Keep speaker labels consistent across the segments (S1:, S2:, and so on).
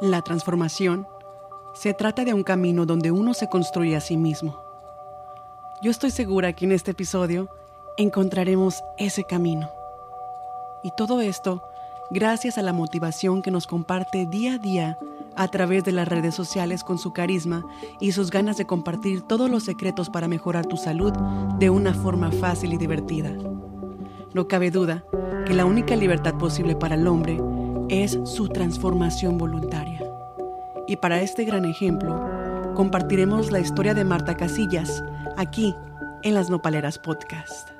S1: La transformación se trata de un camino donde uno se construye a sí mismo. Yo estoy segura que en este episodio encontraremos ese camino. Y todo esto gracias a la motivación que nos comparte día a día a través de las redes sociales con su carisma y sus ganas de compartir todos los secretos para mejorar tu salud de una forma fácil y divertida. No cabe duda que la única libertad posible para el hombre es su transformación voluntaria. Y para este gran ejemplo, compartiremos la historia de Marta Casillas aquí en las Nopaleras Podcast.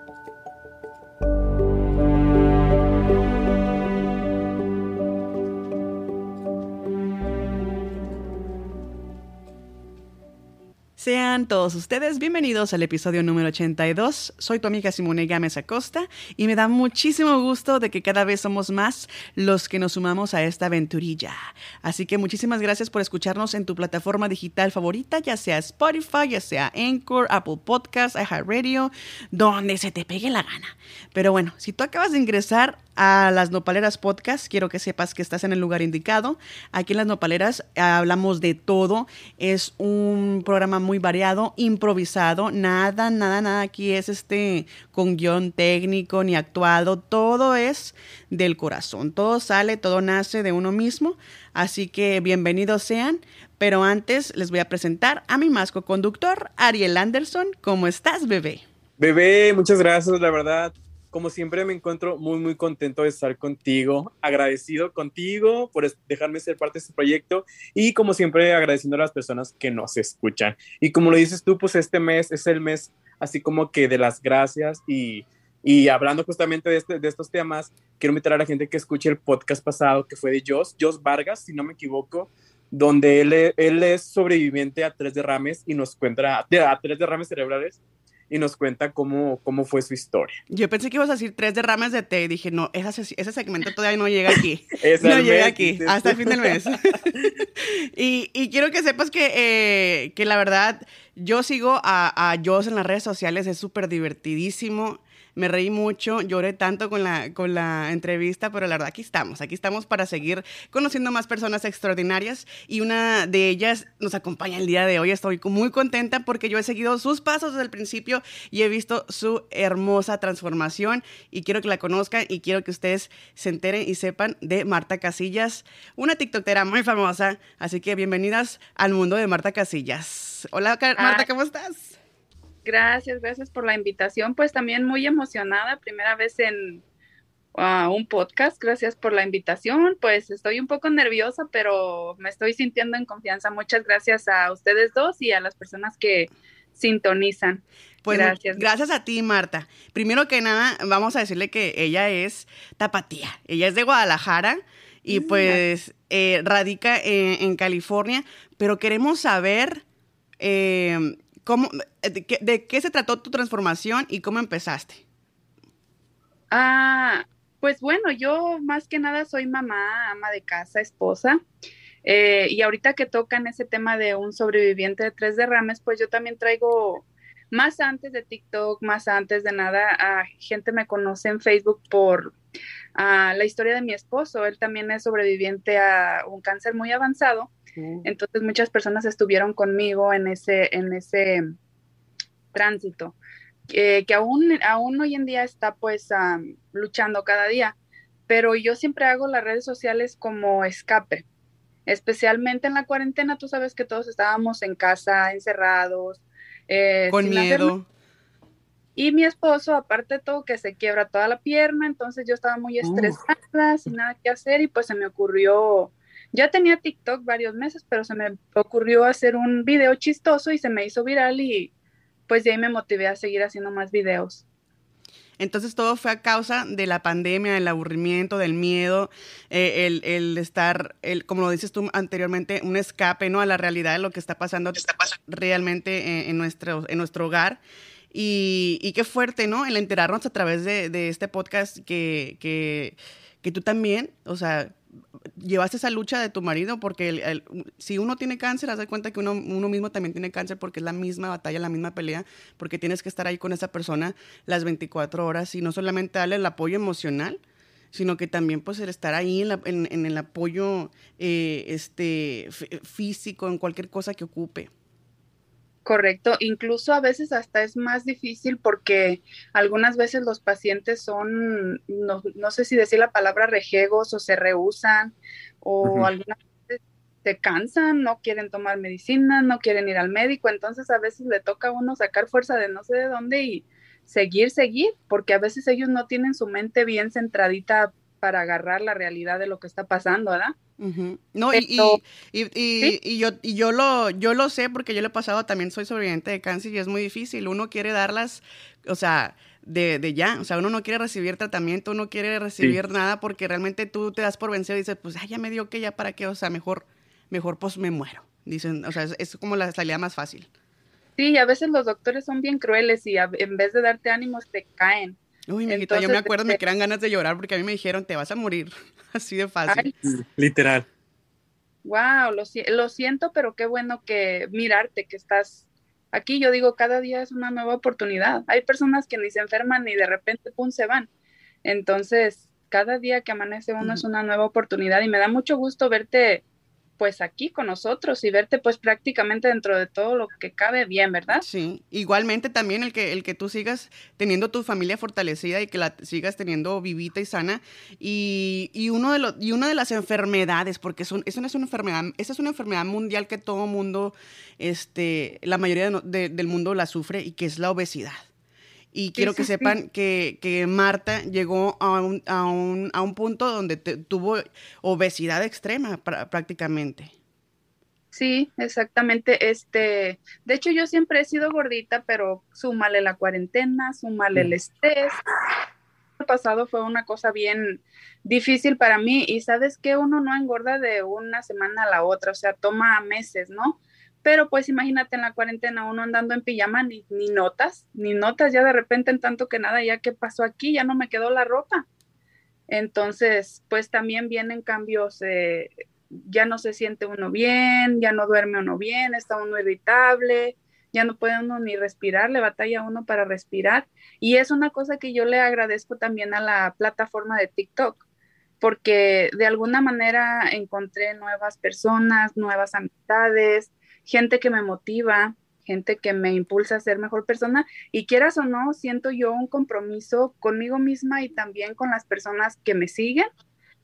S1: Sean todos ustedes bienvenidos al episodio número 82. Soy tu amiga Simone Gámez Acosta y me da muchísimo gusto de que cada vez somos más los que nos sumamos a esta aventurilla. Así que muchísimas gracias por escucharnos en tu plataforma digital favorita, ya sea Spotify, ya sea Anchor, Apple Podcasts, iHeartRadio, donde se te pegue la gana. Pero bueno, si tú acabas de ingresar a las Nopaleras Podcast. Quiero que sepas que estás en el lugar indicado. Aquí en las Nopaleras hablamos de todo. Es un programa muy variado, improvisado. Nada, nada, nada aquí es este con guion técnico ni actuado. Todo es del corazón. Todo sale, todo nace de uno mismo. Así que bienvenidos sean. Pero antes les voy a presentar a mi masco conductor, Ariel Anderson. ¿Cómo estás, bebé?
S2: Bebé, muchas gracias, la verdad como siempre me encuentro muy, muy contento de estar contigo, agradecido contigo por dejarme ser parte de este proyecto y como siempre agradeciendo a las personas que nos escuchan. Y como lo dices tú, pues este mes es el mes así como que de las gracias y, y hablando justamente de, este, de estos temas, quiero invitar a la gente que escuche el podcast pasado que fue de Jos, Jos Vargas, si no me equivoco, donde él, él es sobreviviente a tres derrames y nos cuenta, a tres derrames cerebrales y nos cuenta cómo, cómo fue su historia.
S1: Yo pensé que ibas a decir tres derrames de té y dije, no, ese, ese segmento todavía no llega aquí. no llega aquí, hasta el fin del mes. y, y, quiero que sepas que, eh, que la verdad, yo sigo a, a Joss en las redes sociales, es súper divertidísimo me reí mucho, lloré tanto con la, con la entrevista, pero la verdad aquí estamos, aquí estamos para seguir conociendo más personas extraordinarias y una de ellas nos acompaña el día de hoy. Estoy muy contenta porque yo he seguido sus pasos desde el principio y he visto su hermosa transformación y quiero que la conozcan y quiero que ustedes se enteren y sepan de Marta Casillas, una TikTokera muy famosa, así que bienvenidas al mundo de Marta Casillas. Hola Marta, ¿cómo estás?
S3: Gracias, gracias por la invitación. Pues también muy emocionada, primera vez en uh, un podcast. Gracias por la invitación. Pues estoy un poco nerviosa, pero me estoy sintiendo en confianza. Muchas gracias a ustedes dos y a las personas que sintonizan.
S1: Pues gracias. Gracias a ti, Marta. Primero que nada, vamos a decirle que ella es tapatía. Ella es de Guadalajara y mm, pues eh, radica en, California, pero queremos saber eh, eh, de, qué, se trató tu transformación y cómo empezaste?
S3: Ah, pues bueno, yo más que nada soy mamá, ama de casa, esposa. Eh, y ahorita que tocan ese tema de un sobreviviente de tres derrames, pues yo también traigo más antes de TikTok, más antes de nada, a gente me conoce en Facebook por la historia de mi esposo. Él también es sobreviviente a un cáncer muy avanzado entonces muchas personas estuvieron conmigo en ese, en ese tránsito, que aún, aún hoy en día está pues luchando cada día, pero yo siempre hago las redes sociales como escape, especialmente en la cuarentena, tú sabes que todos estábamos en casa, encerrados.
S1: Eh, Con miedo.
S3: Y mi esposo, aparte de todo, que se quiebra toda la pierna, entonces yo estaba muy estresada, sin nada que hacer, y pues se me ocurrió ya tenía TikTok varios meses, pero se me ocurrió hacer un video chistoso y se me hizo viral y pues de ahí me motivé a seguir haciendo más videos.
S1: Entonces todo fue a causa de la pandemia, del aburrimiento, del miedo, eh, el, estar, el, como lo dices tú anteriormente, un escape ¿no? a la realidad de lo que está pasando, realmente en, nuestro, en nuestro hogar. Y, qué fuerte, ¿no? El enterarnos a través de, este podcast que, tú también, o sea, llevaste esa lucha de tu marido porque si uno tiene cáncer, haz de cuenta que uno, mismo también tiene cáncer porque es la misma batalla, la misma pelea, porque tienes que estar ahí con esa persona las 24 horas y no solamente darle el apoyo emocional, sino que también pues el estar ahí en, el apoyo eh, este, físico, en cualquier cosa que ocupe.
S3: Correcto, incluso a veces hasta es más difícil porque algunas veces los pacientes son, no, sé si decir la palabra rejegos o se rehusan o algunas veces se cansan, no quieren tomar medicina, no quieren ir al médico, entonces a veces le toca a uno sacar fuerza de no sé de dónde y seguir, seguir, porque a veces ellos no tienen su mente bien centradita para agarrar la realidad de lo que está pasando, ¿verdad?
S1: No, y, y, yo, y yo, lo, yo lo sé porque yo lo he pasado, también soy sobreviviente de cáncer y es muy difícil. Uno quiere darlas, o sea, de, de ya, o sea, uno no quiere recibir tratamiento, uno quiere recibir nada porque realmente tú te das por vencido y dices, pues, ay, ya me dio que ya para qué, o sea, mejor, mejor pues me muero. Dicen, o sea, es, como la salida más fácil.
S3: Sí, a veces los doctores son bien crueles y en vez de darte ánimos te caen.
S1: Uy, mi yo me acuerdo, me este crean ganas de llorar porque a mí me dijeron, te vas a morir. Así de fácil.
S2: Literal.
S3: Wow, lo, lo siento, pero qué bueno que mirarte, que estás aquí. Yo digo, cada día es una nueva oportunidad. Hay personas que ni se enferman ni de repente, pum, se van. Entonces, cada día que amanece uno es una nueva oportunidad y me da mucho gusto verte pues aquí con nosotros y verte pues prácticamente dentro de todo lo que cabe bien, ¿verdad?
S1: Sí, igualmente también el que, el que tú sigas teniendo tu familia fortalecida y que la sigas teniendo vivita y sana y, y uno de los, y una de las enfermedades, porque son, esa no es una enfermedad, esa es una enfermedad mundial que todo mundo, este, la mayoría del mundo la sufre y que es la obesidad. Y quiero que sepan que, que, Marta llegó a un, a un, a un punto donde tuvo obesidad extrema prácticamente.
S3: Sí, exactamente. Este, de hecho, yo siempre he sido gordita, pero súmale la cuarentena, súmale el estrés. El pasado fue una cosa bien difícil para mí y sabes que uno no engorda de una semana a la otra, o sea, toma meses, ¿no? Pero pues imagínate en la cuarentena uno andando en pijama, ni, ni notas, ni notas ya de repente en tanto que nada, ya que pasó aquí, ya no me quedó la ropa. Entonces, pues también vienen cambios, eh, ya no se siente uno bien, ya no duerme uno bien, está uno irritable, ya no puede uno ni respirar, le batalla uno para respirar. Y es una cosa que yo le agradezco también a la plataforma de TikTok, porque de alguna manera encontré nuevas personas, nuevas amistades, gente que me motiva, gente que me impulsa a ser mejor persona y quieras o no, siento yo un compromiso conmigo misma y también con las personas que me siguen,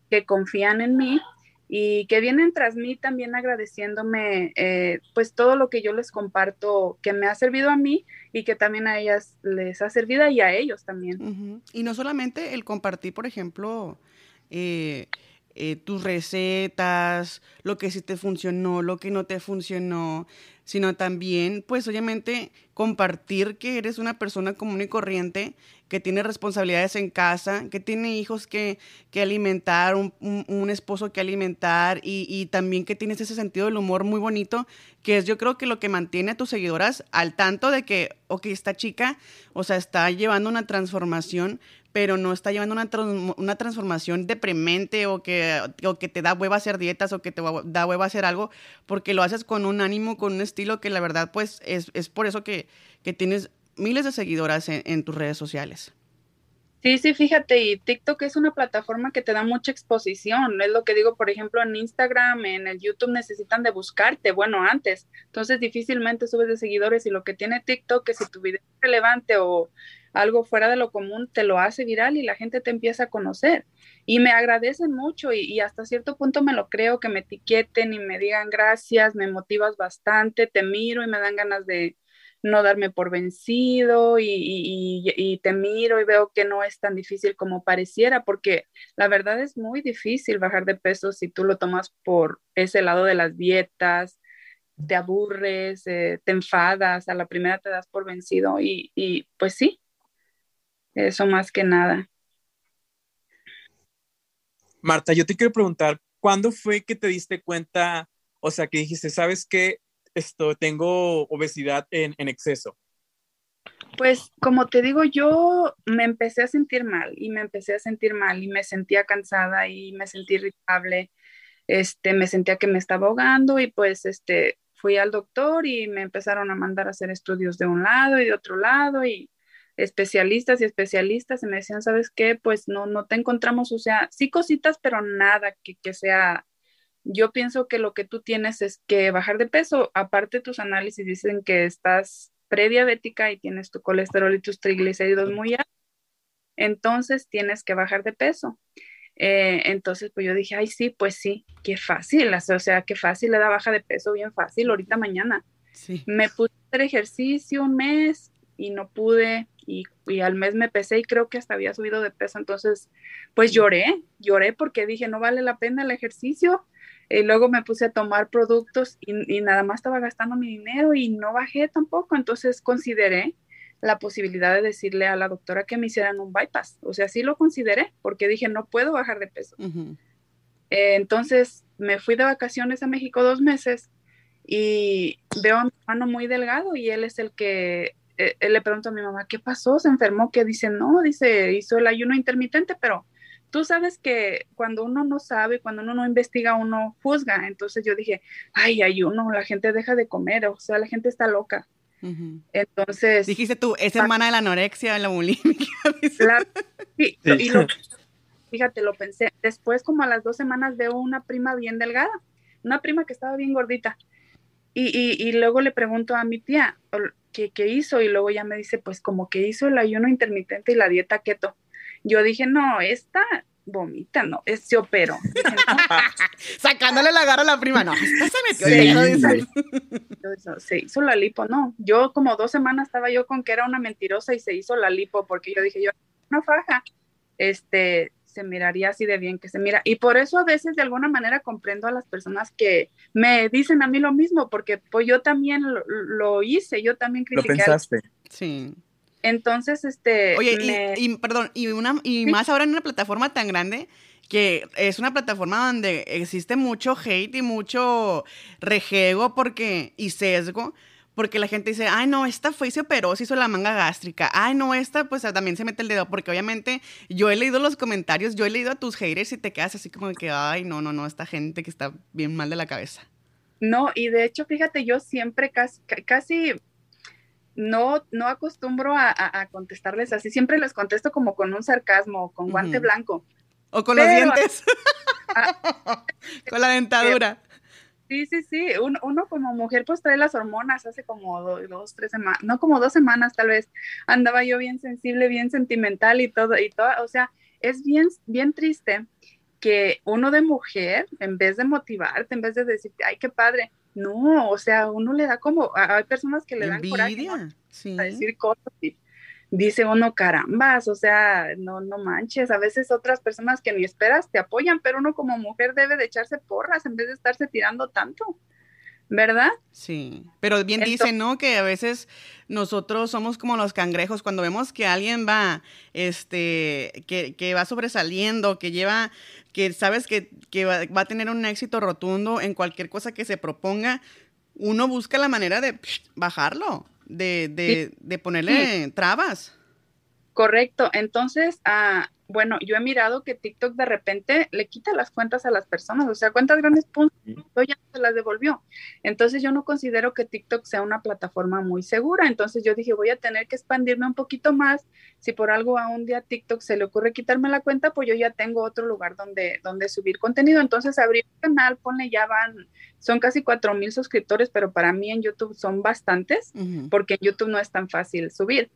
S3: que confían en mí y que vienen tras mí también agradeciéndome eh, pues todo lo que yo les comparto que me ha servido a mí y que también a ellas les ha servido y a ellos también.
S1: Y no solamente el compartir, por ejemplo, eh, eh, tus recetas, lo que sí te funcionó, lo que no te funcionó, sino también, pues obviamente, compartir que eres una persona común y corriente, que tiene responsabilidades en casa, que tiene hijos que, que alimentar, un, esposo que alimentar y, y, también que tienes ese sentido del humor muy bonito, que es yo creo que lo que mantiene a tus seguidoras al tanto de que, ok, esta chica, o sea, está llevando una transformación, pero no está llevando una, una transformación deprimente o que, o que te da hueva hacer dietas o que te da hueva hacer algo, porque lo haces con un ánimo, con un estilo que la verdad, pues es, es por eso que, que, tienes miles de seguidoras en, tus redes sociales.
S3: Sí, sí, fíjate, y TikTok es una plataforma que te da mucha exposición. Es lo que digo, por ejemplo, en Instagram, en el YouTube necesitan de buscarte, bueno, antes. Entonces difícilmente subes de seguidores y lo que tiene TikTok es si tu video es relevante o algo fuera de lo común te lo hace viral y la gente te empieza a conocer. Y me agradecen mucho y, hasta cierto punto me lo creo que me etiqueten y me digan gracias, me motivas bastante, te miro y me dan ganas de no darme por vencido y, te miro y veo que no es tan difícil como pareciera, porque la verdad es muy difícil bajar de peso si tú lo tomas por ese lado de las dietas, te aburres, eh, te enfadas, a la primera te das por vencido y, pues sí, eso más que nada.
S2: Marta, yo te quiero preguntar, ¿cuándo fue que te diste cuenta, o sea, que dijiste, sabes que esto, tengo obesidad en, en exceso?
S3: Pues como te digo, yo me empecé a sentir mal y me empecé a sentir mal y me sentía cansada y me sentí irritable, este, me sentía que me estaba ahogando y pues este, fui al doctor y me empezaron a mandar a hacer estudios de un lado y de otro lado y especialistas y especialistas y me decían, ¿sabes qué? Pues no, no te encontramos, o sea, sí cositas, pero nada que, que sea yo pienso que lo que tú tienes es que bajar de peso. Aparte, tus análisis dicen que estás prediabética y tienes tu colesterol y tus triglicéridos muy altos. Entonces, tienes que bajar de peso. Eh, entonces, pues yo dije, ay, sí, pues sí, qué fácil, o sea, qué fácil le da baja de peso, bien fácil, ahorita mañana. Me puse a hacer ejercicio un mes y no pude, y, y, al mes me pesé y creo que hasta había subido de peso, entonces, pues lloré, lloré porque dije, no vale la pena el ejercicio, y luego me puse a tomar productos y, nada más estaba gastando mi dinero y no bajé tampoco. Entonces consideré la posibilidad de decirle a la doctora que me hicieran un bypass. O sea, sí lo consideré porque dije, no puedo bajar de peso. Eh, entonces me fui de vacaciones a México dos meses y veo a mi hermano muy delgado y él es el que eh, le pregunto a mi mamá, ¿qué pasó? ¿Se enfermó? Que dice, no, dice, hizo el ayuno intermitente, pero tú sabes que cuando uno no sabe, cuando uno no investiga, uno juzga. Entonces yo dije, ay, hay uno, la gente deja de comer, o sea, la gente está loca. Entonces.
S1: Dijiste tú, es hermana de la anorexia, de la bulimia.
S3: sí, y fíjate, lo pensé. Después, como a las dos semanas, veo una prima bien delgada, una prima que estaba bien gordita. Y, y, y luego le pregunto a mi tía, ¿qué, ¿qué hizo? Y luego ya me dice, pues como que hizo el ayuno intermitente y la dieta keto. Yo dije, no, esta vomita, no, es, se operó.
S1: Sacándole la garra a la prima, no, esta se
S3: metió. se hizo la lipo, no. Yo como dos semanas estaba yo con que era una mentirosa y se hizo la lipo porque yo dije, yo, una faja, este, se miraría así de bien que se mira. Y por eso a veces de alguna manera comprendo a las personas que me dicen a mí lo mismo, porque pues yo también lo, hice, yo también critiqué.
S2: Lo pensaste.
S1: Sí.
S3: Entonces, este...
S1: Oye, y, perdón, y, una, y más ahora en una plataforma tan grande que es una plataforma donde existe mucho hate y mucho rejego porque, y sesgo, porque la gente dice, ay, no, esta fue y se operó, se hizo la manga gástrica, ay, no, esta pues también se mete el dedo, porque obviamente yo he leído los comentarios, yo he leído a tus haters y te quedas así como que, ay, no, no, no, esta gente que está bien mal de la cabeza.
S3: No, y de hecho, fíjate, yo siempre casi, casi no, no acostumbro a, contestarles así, siempre les contesto como con un sarcasmo, con guante blanco.
S1: O con los dientes. Ah, con la dentadura.
S3: Sí, sí, sí. Uno, como mujer pues trae las hormonas hace como dos, tres semanas, no como dos semanas tal vez. Andaba yo bien sensible, bien sentimental y todo, y todo, o sea, es bien, bien triste que uno de mujer, en vez de motivarte, en vez de decirte, ay, qué padre, no, o sea, uno le da como, hay personas que le dan coraje a decir cosas y dice uno, carambas, o sea, no, no manches, a veces otras personas que ni esperas te apoyan, pero uno como mujer debe de echarse porras en vez de estarse tirando tanto. ¿verdad?
S1: Sí, pero bien dicen, ¿no? Que a veces nosotros somos como los cangrejos cuando vemos que alguien va, este, que, que va sobresaliendo, que lleva, que sabes que, que va, a tener un éxito rotundo en cualquier cosa que se proponga, uno busca la manera de bajarlo, de, de, de ponerle trabas.
S3: Correcto, entonces, ah, bueno, yo he mirado que TikTok de repente le quita las cuentas a las personas, o sea, cuentas grandes puntos, ya se las devolvió. Entonces yo no considero que TikTok sea una plataforma muy segura, entonces yo dije, voy a tener que expandirme un poquito más. Si por algo a un día TikTok se le ocurre quitarme la cuenta, pues yo ya tengo otro lugar donde, donde subir contenido. Entonces abrí un canal, ponle ya van, son casi cuatro mil suscriptores, pero para mí en YouTube son bastantes, porque en YouTube no es tan fácil subir.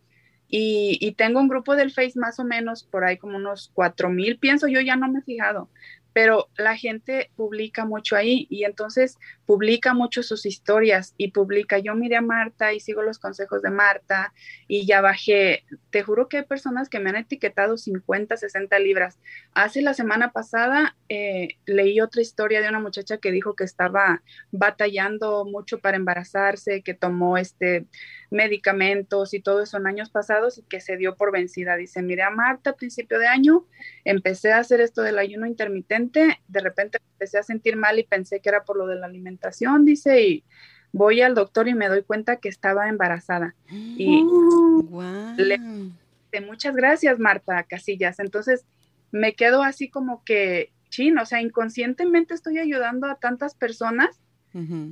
S3: Y, tengo un grupo del Face más o menos por ahí como unos cuatro mil, pienso yo, ya no me he fijado, pero la gente publica mucho ahí y entonces publica mucho sus historias y publica, yo miré a Marta y sigo los consejos de Marta y ya bajé, te juro que hay personas que me han etiquetado 50, 60 libras. Hace la semana pasada eh, leí otra historia de una muchacha que dijo que estaba batallando mucho para embarazarse, que tomó este medicamentos y todo eso en años pasados y que se dio por vencida. Dice, mire a Marta a principio de año, empecé a hacer esto del ayuno intermitente, de repente empecé a sentir mal y pensé que era por lo de la alimentación, dice, y voy al doctor y me doy cuenta que estaba embarazada. Y le, muchas gracias, Marta Casillas. Entonces me quedo así como que, chin, o sea, inconscientemente estoy ayudando a tantas personas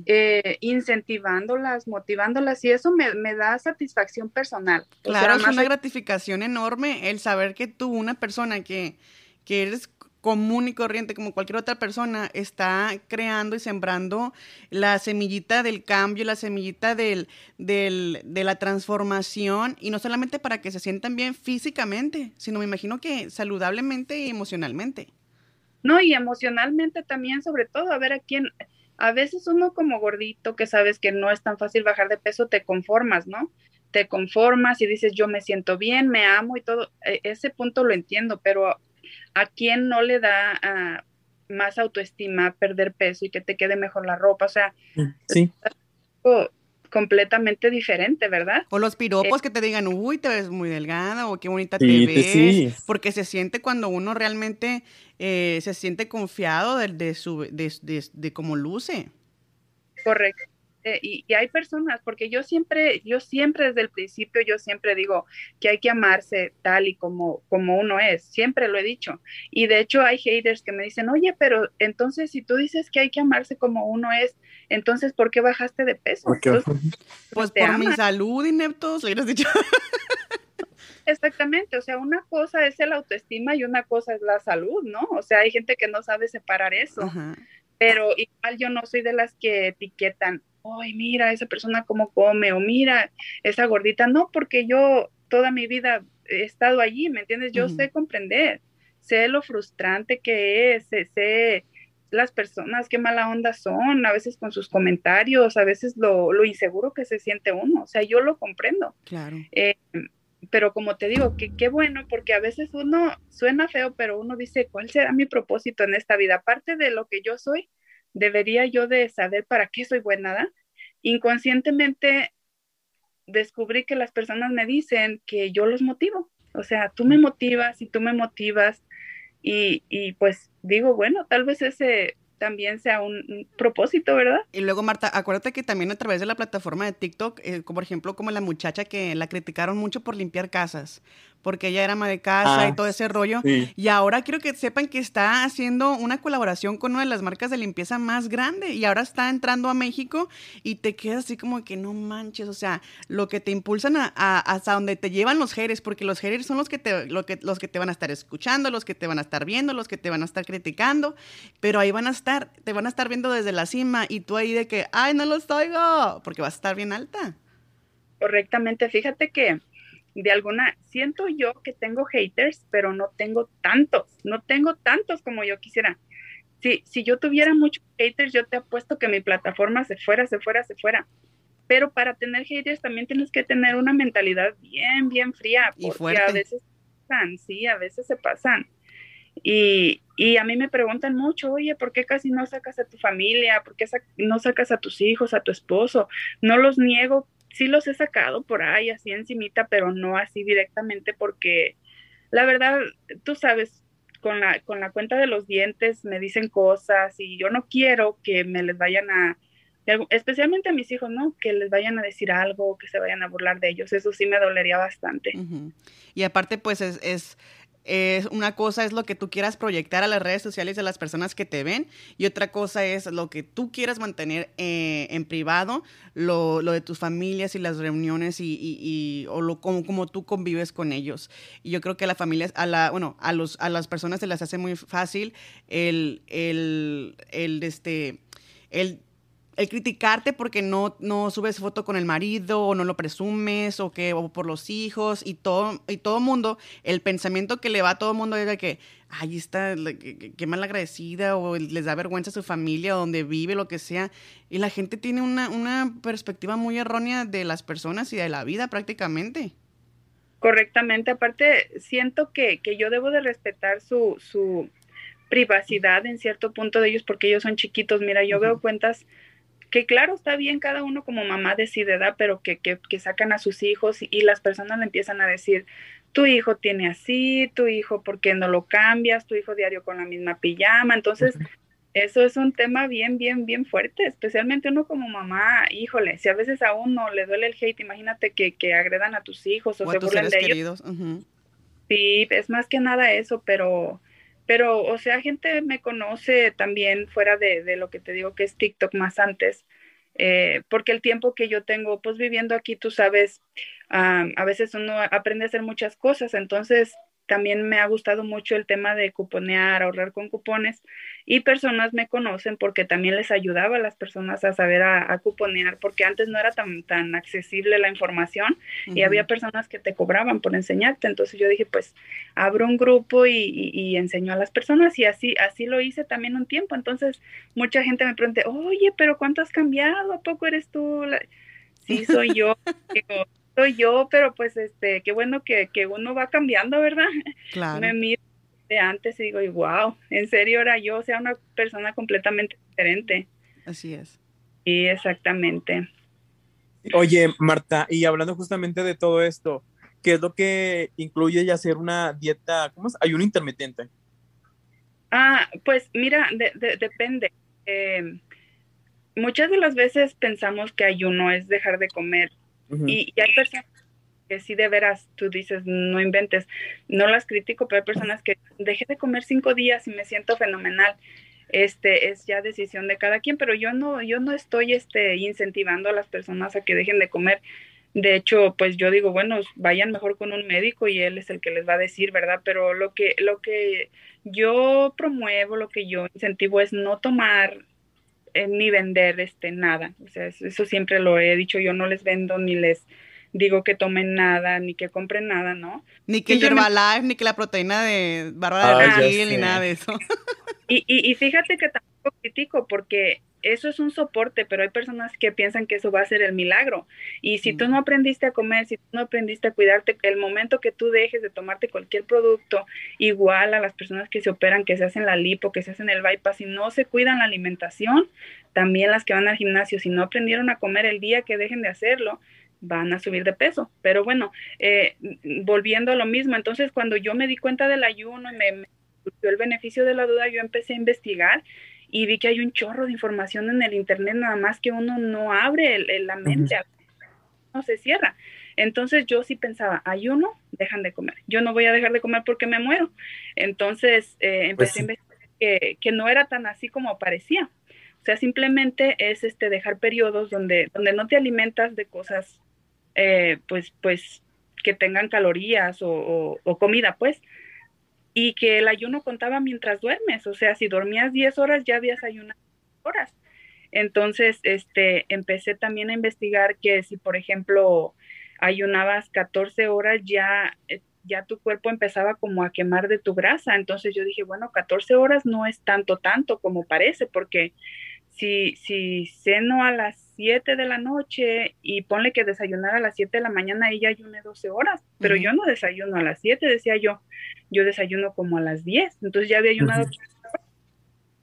S3: eh, incentivándolas, motivándolas y eso me, me da satisfacción personal.
S1: Claro, es una gratificación enorme el saber que tú, una persona que, que eres común y corriente como cualquier otra persona, está creando y sembrando la semillita del cambio, la semillita del, del, de la transformación, y no solamente para que se sientan bien físicamente, sino me imagino que saludablemente y emocionalmente.
S3: No, y emocionalmente también, sobre todo, a ver a quién, a veces uno como gordito que sabes que no es tan fácil bajar de peso, te conformas, ¿no? Te conformas y dices, yo me siento bien, me amo y todo. E, ese punto lo entiendo, pero ¿a quién no le da ah, más autoestima perder peso y que te quede mejor la ropa? O sea,
S2: sí
S3: completamente diferente, ¿verdad?
S1: O los piropos eh, que te digan, uy, te ves muy delgada o qué bonita te ves, porque se siente cuando uno realmente eh, se siente confiado de, de su, de, de, de cómo luce.
S3: Correcto. Eh, y, hay personas, porque yo siempre, yo siempre desde el principio, yo siempre digo que hay que amarse tal y como, como uno es, siempre lo he dicho. Y de hecho hay haters que me dicen, oye, pero entonces si tú dices que hay que amarse como uno es, entonces ¿por qué bajaste de peso?
S1: pues por mi salud, ineptos, hubieras dicho.
S3: Exactamente, o sea, una cosa es el autoestima y una cosa es la salud, ¿no? O sea, hay gente que no sabe separar eso. Pero igual yo no soy de las que etiquetan, ay, mira esa persona cómo come, o mira esa gordita. No, porque yo toda mi vida he estado allí, ¿me entiendes? Yo sé comprender, sé lo frustrante que es, sé, las personas qué mala onda son, a veces con sus comentarios, a veces lo, lo inseguro que se siente uno, o sea, yo lo comprendo.
S1: Claro.
S3: Eh, pero como te digo, que qué bueno, porque a veces uno suena feo, pero uno dice, ¿cuál será mi propósito en esta vida? Aparte de lo que yo soy, debería yo de saber para qué soy buena. Inconscientemente descubrí que las personas me dicen que yo los motivo. O sea, tú me motivas y tú me motivas y, pues digo, bueno, tal vez ese también sea un, propósito, ¿verdad?
S1: Y luego, Marta, acuérdate que también a través de la plataforma de TikTok, eh, como por ejemplo, como la muchacha que la criticaron mucho por limpiar casas, porque ella era ama de casa y ah, todo ese rollo. Y ahora quiero que sepan que está haciendo una colaboración con una de las marcas de limpieza más grande y ahora está entrando a México y te quedas así como que no manches, o sea, lo que te impulsan a, hasta donde te llevan los haters, porque los haters son los que, te, lo que, los que te van a estar escuchando, los que te van a estar viendo, los que te van a estar criticando, pero ahí van a estar, te van a estar viendo desde la cima y tú ahí de que, ay, no los oigo, porque vas a estar bien alta.
S3: Correctamente, fíjate que de alguna, siento yo que tengo haters, pero no tengo tantos, no tengo tantos como yo quisiera. Si, si yo tuviera muchos haters, yo te apuesto que mi plataforma se fuera, se fuera, se fuera. Pero para tener haters también tienes que tener una mentalidad bien, bien fría, porque a veces pasan, sí, a veces se pasan. Y, y, a mí me preguntan mucho, oye, ¿por qué casi no sacas a tu familia? ¿Por qué no sacas a tus hijos, a tu esposo? No los niego, sí los he sacado por ahí así encimita, pero no así directamente porque la verdad, tú sabes, con la, con la cuenta de los dientes me dicen cosas y yo no quiero que me les vayan a, especialmente a mis hijos, ¿no? Que les vayan a decir algo, que se vayan a burlar de ellos, eso sí me dolería bastante.
S1: Y aparte, pues es, es una cosa es lo que tú quieras proyectar a las redes sociales de las personas que te ven y otra cosa es lo que tú quieras mantener eh, en privado, lo, de tus familias y las reuniones y, o lo como, como, tú convives con ellos. Y yo creo que a la familia, a la, bueno, a los, a las personas se les hace muy fácil el, el, el, este, el el criticarte porque no, no subes foto con el marido o no lo presumes o que o por los hijos y todo y todo mundo el pensamiento que le va a todo mundo es de que ahí está qué mal agradecida o les da vergüenza a su familia o donde vive lo que sea y la gente tiene una, una perspectiva muy errónea de las personas y de la vida prácticamente.
S3: Correctamente. Aparte siento que, que yo debo de respetar su su privacidad en cierto punto de ellos porque ellos son chiquitos. Mira yo veo cuentas que claro, está bien, cada uno como mamá decide, ¿da? Pero que, que, que, sacan a sus hijos y, las personas le empiezan a decir, tu hijo tiene así, tu hijo, ¿por qué no lo cambias? Tu hijo diario con la misma pijama. Entonces, eso es un tema bien, bien, bien fuerte, especialmente uno como mamá, híjole, si a veces a uno le duele el hate, imagínate que, que agredan a tus hijos o, se burlen de ellos. Sí, es más que nada eso, pero pero, o sea, gente me conoce también fuera de, de lo que te digo que es TikTok más antes, eh, porque el tiempo que yo tengo, pues viviendo aquí, tú sabes, a veces uno aprende a hacer muchas cosas, entonces también me ha gustado mucho el tema de cuponear, ahorrar con cupones y personas me conocen porque también les ayudaba a las personas a saber a, cuponear porque antes no era tan, tan accesible la información y había personas que te cobraban por enseñarte. Entonces yo dije, pues abro un grupo y, y, enseño a las personas y así, así lo hice también un tiempo. Entonces mucha gente me pregunta, oye, pero ¿cuánto has cambiado? ¿A poco eres tú? Sí, soy yo. soy yo, pero pues este, qué bueno que, uno va cambiando, ¿verdad? Claro. Me miro de antes y digo, wow, en serio era yo, o sea, una persona completamente diferente.
S1: Así es.
S3: Sí, exactamente.
S2: Oye, Marta, y hablando justamente de todo esto, ¿qué es lo que incluye hacer una dieta, ¿cómo es? Ayuno intermitente.
S3: Ah, pues mira, depende. Eh, muchas de las veces pensamos que ayuno es dejar de comer y, hay personas que sí de veras tú dices, no inventes, no las critico, pero hay personas que dejé de comer cinco días y me siento fenomenal. Este es ya decisión de cada quien, pero yo no, yo no estoy este, incentivando a las personas a que dejen de comer. De hecho, pues yo digo, bueno, vayan mejor con un médico y él es el que les va a decir, ¿verdad? Pero lo que, lo que yo promuevo, lo que yo incentivo es no tomar eh, ni vender este nada. O sea, eso, siempre lo he dicho, yo no les vendo ni les digo que tomen nada, ni que compren nada, ¿no?
S1: Ni que Herbalife, ni que la proteína de barra de ah, ni nada de eso.
S3: Y, y, y fíjate que tampoco critico porque eso es un soporte, pero hay personas que piensan que eso va a ser el milagro. Y si tú no aprendiste a comer, si tú no aprendiste a cuidarte, el momento que tú dejes de tomarte cualquier producto, igual a las personas que se operan, que se hacen la lipo, que se hacen el bypass, si no se cuidan la alimentación, también las que van al gimnasio, si no aprendieron a comer el día que dejen de hacerlo, van a subir de peso. Pero bueno, eh, volviendo a lo mismo, entonces cuando yo me di cuenta del ayuno y me, me dio el beneficio de la duda, yo empecé a investigar y vi que hay un chorro de información en el Internet, nada más que uno no abre la mente, no se cierra. Entonces yo sí pensaba, ayuno, dejan de comer. Yo no voy a dejar de comer porque me muero. Entonces eh, pues empecé a investigar que, que, no era tan así como parecía. O sea, simplemente es este dejar periodos donde, donde no te alimentas de cosas, eh, pues, pues, que tengan calorías o, o comida, pues, y que el ayuno contaba mientras duermes, o sea, si dormías 10 horas ya habías ayunado horas. Entonces, este, empecé también a investigar que si, por ejemplo, ayunabas 14 horas, ya, eh, ya tu cuerpo empezaba como a quemar de tu grasa. Entonces yo dije, bueno, 14 horas no es tanto, tanto como parece, porque si, si ceno a las 7 de la noche y ponle que desayunar a las 7 de la mañana, ella ayune 12 horas, pero yo no desayuno a las 7, decía yo, yo desayuno como a las 10, entonces ya había ayunado.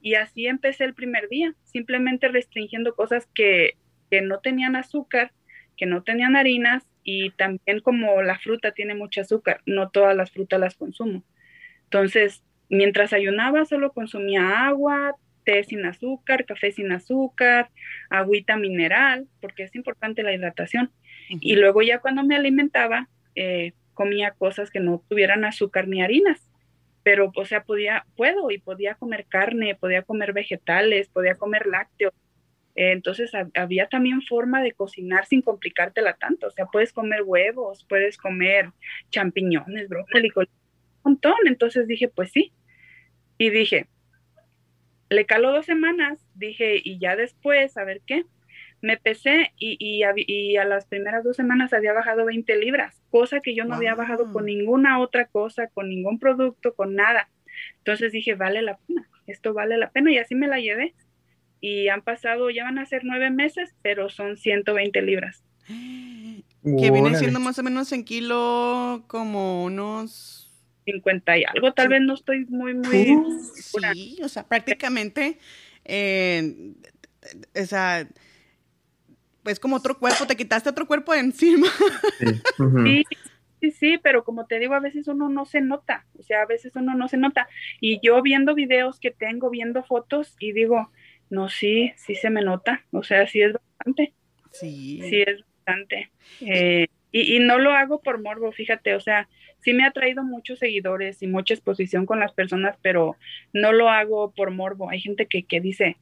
S3: Y así empecé el primer día, simplemente restringiendo cosas que, que no tenían azúcar, que no tenían harinas y también como la fruta tiene mucho azúcar, no todas las frutas las consumo. Entonces, mientras ayunaba solo consumía agua, té sin azúcar, café sin azúcar, agüita mineral, porque es importante la hidratación. Y luego ya cuando me alimentaba, eh, comía cosas que no tuvieran azúcar ni harinas. Pero, o sea, podía, puedo y podía comer carne, podía comer vegetales, podía comer lácteos. Eh, entonces había también forma de cocinar sin complicártela tanto. O sea, puedes comer huevos, puedes comer champiñones, brócoli, un montón. Entonces dije, pues sí. Y dije, le caló dos semanas, dije, y ya después, a ver qué. Me pesé y, y, a las primeras dos semanas había bajado 20 libras, cosa que yo no había bajado con ninguna otra cosa, con ningún producto, con nada. Entonces dije, vale la pena, esto vale la pena y así me la llevé. Y han pasado, ya van a ser nueve meses, pero son 120 libras.
S1: Que viene siendo más o menos en kilo como unos
S3: 50 y algo, tal vez no estoy muy, muy
S1: Sí, o sea, prácticamente, eh, o sea, pues como otro cuerpo, te quitaste otro cuerpo de encima.
S3: Sí. sí, sí, pero como te digo, a veces uno no se nota, o sea, a veces uno no se nota. Y yo viendo videos que tengo, viendo fotos, y digo, no, sí, sí se me nota, o sea, sí es bastante. Sí. Sí es bastante. Eh, y, y no lo hago por morbo, fíjate, o sea, sí me ha traído muchos seguidores y mucha exposición con las personas, pero no lo hago por morbo. Hay gente que, que dice,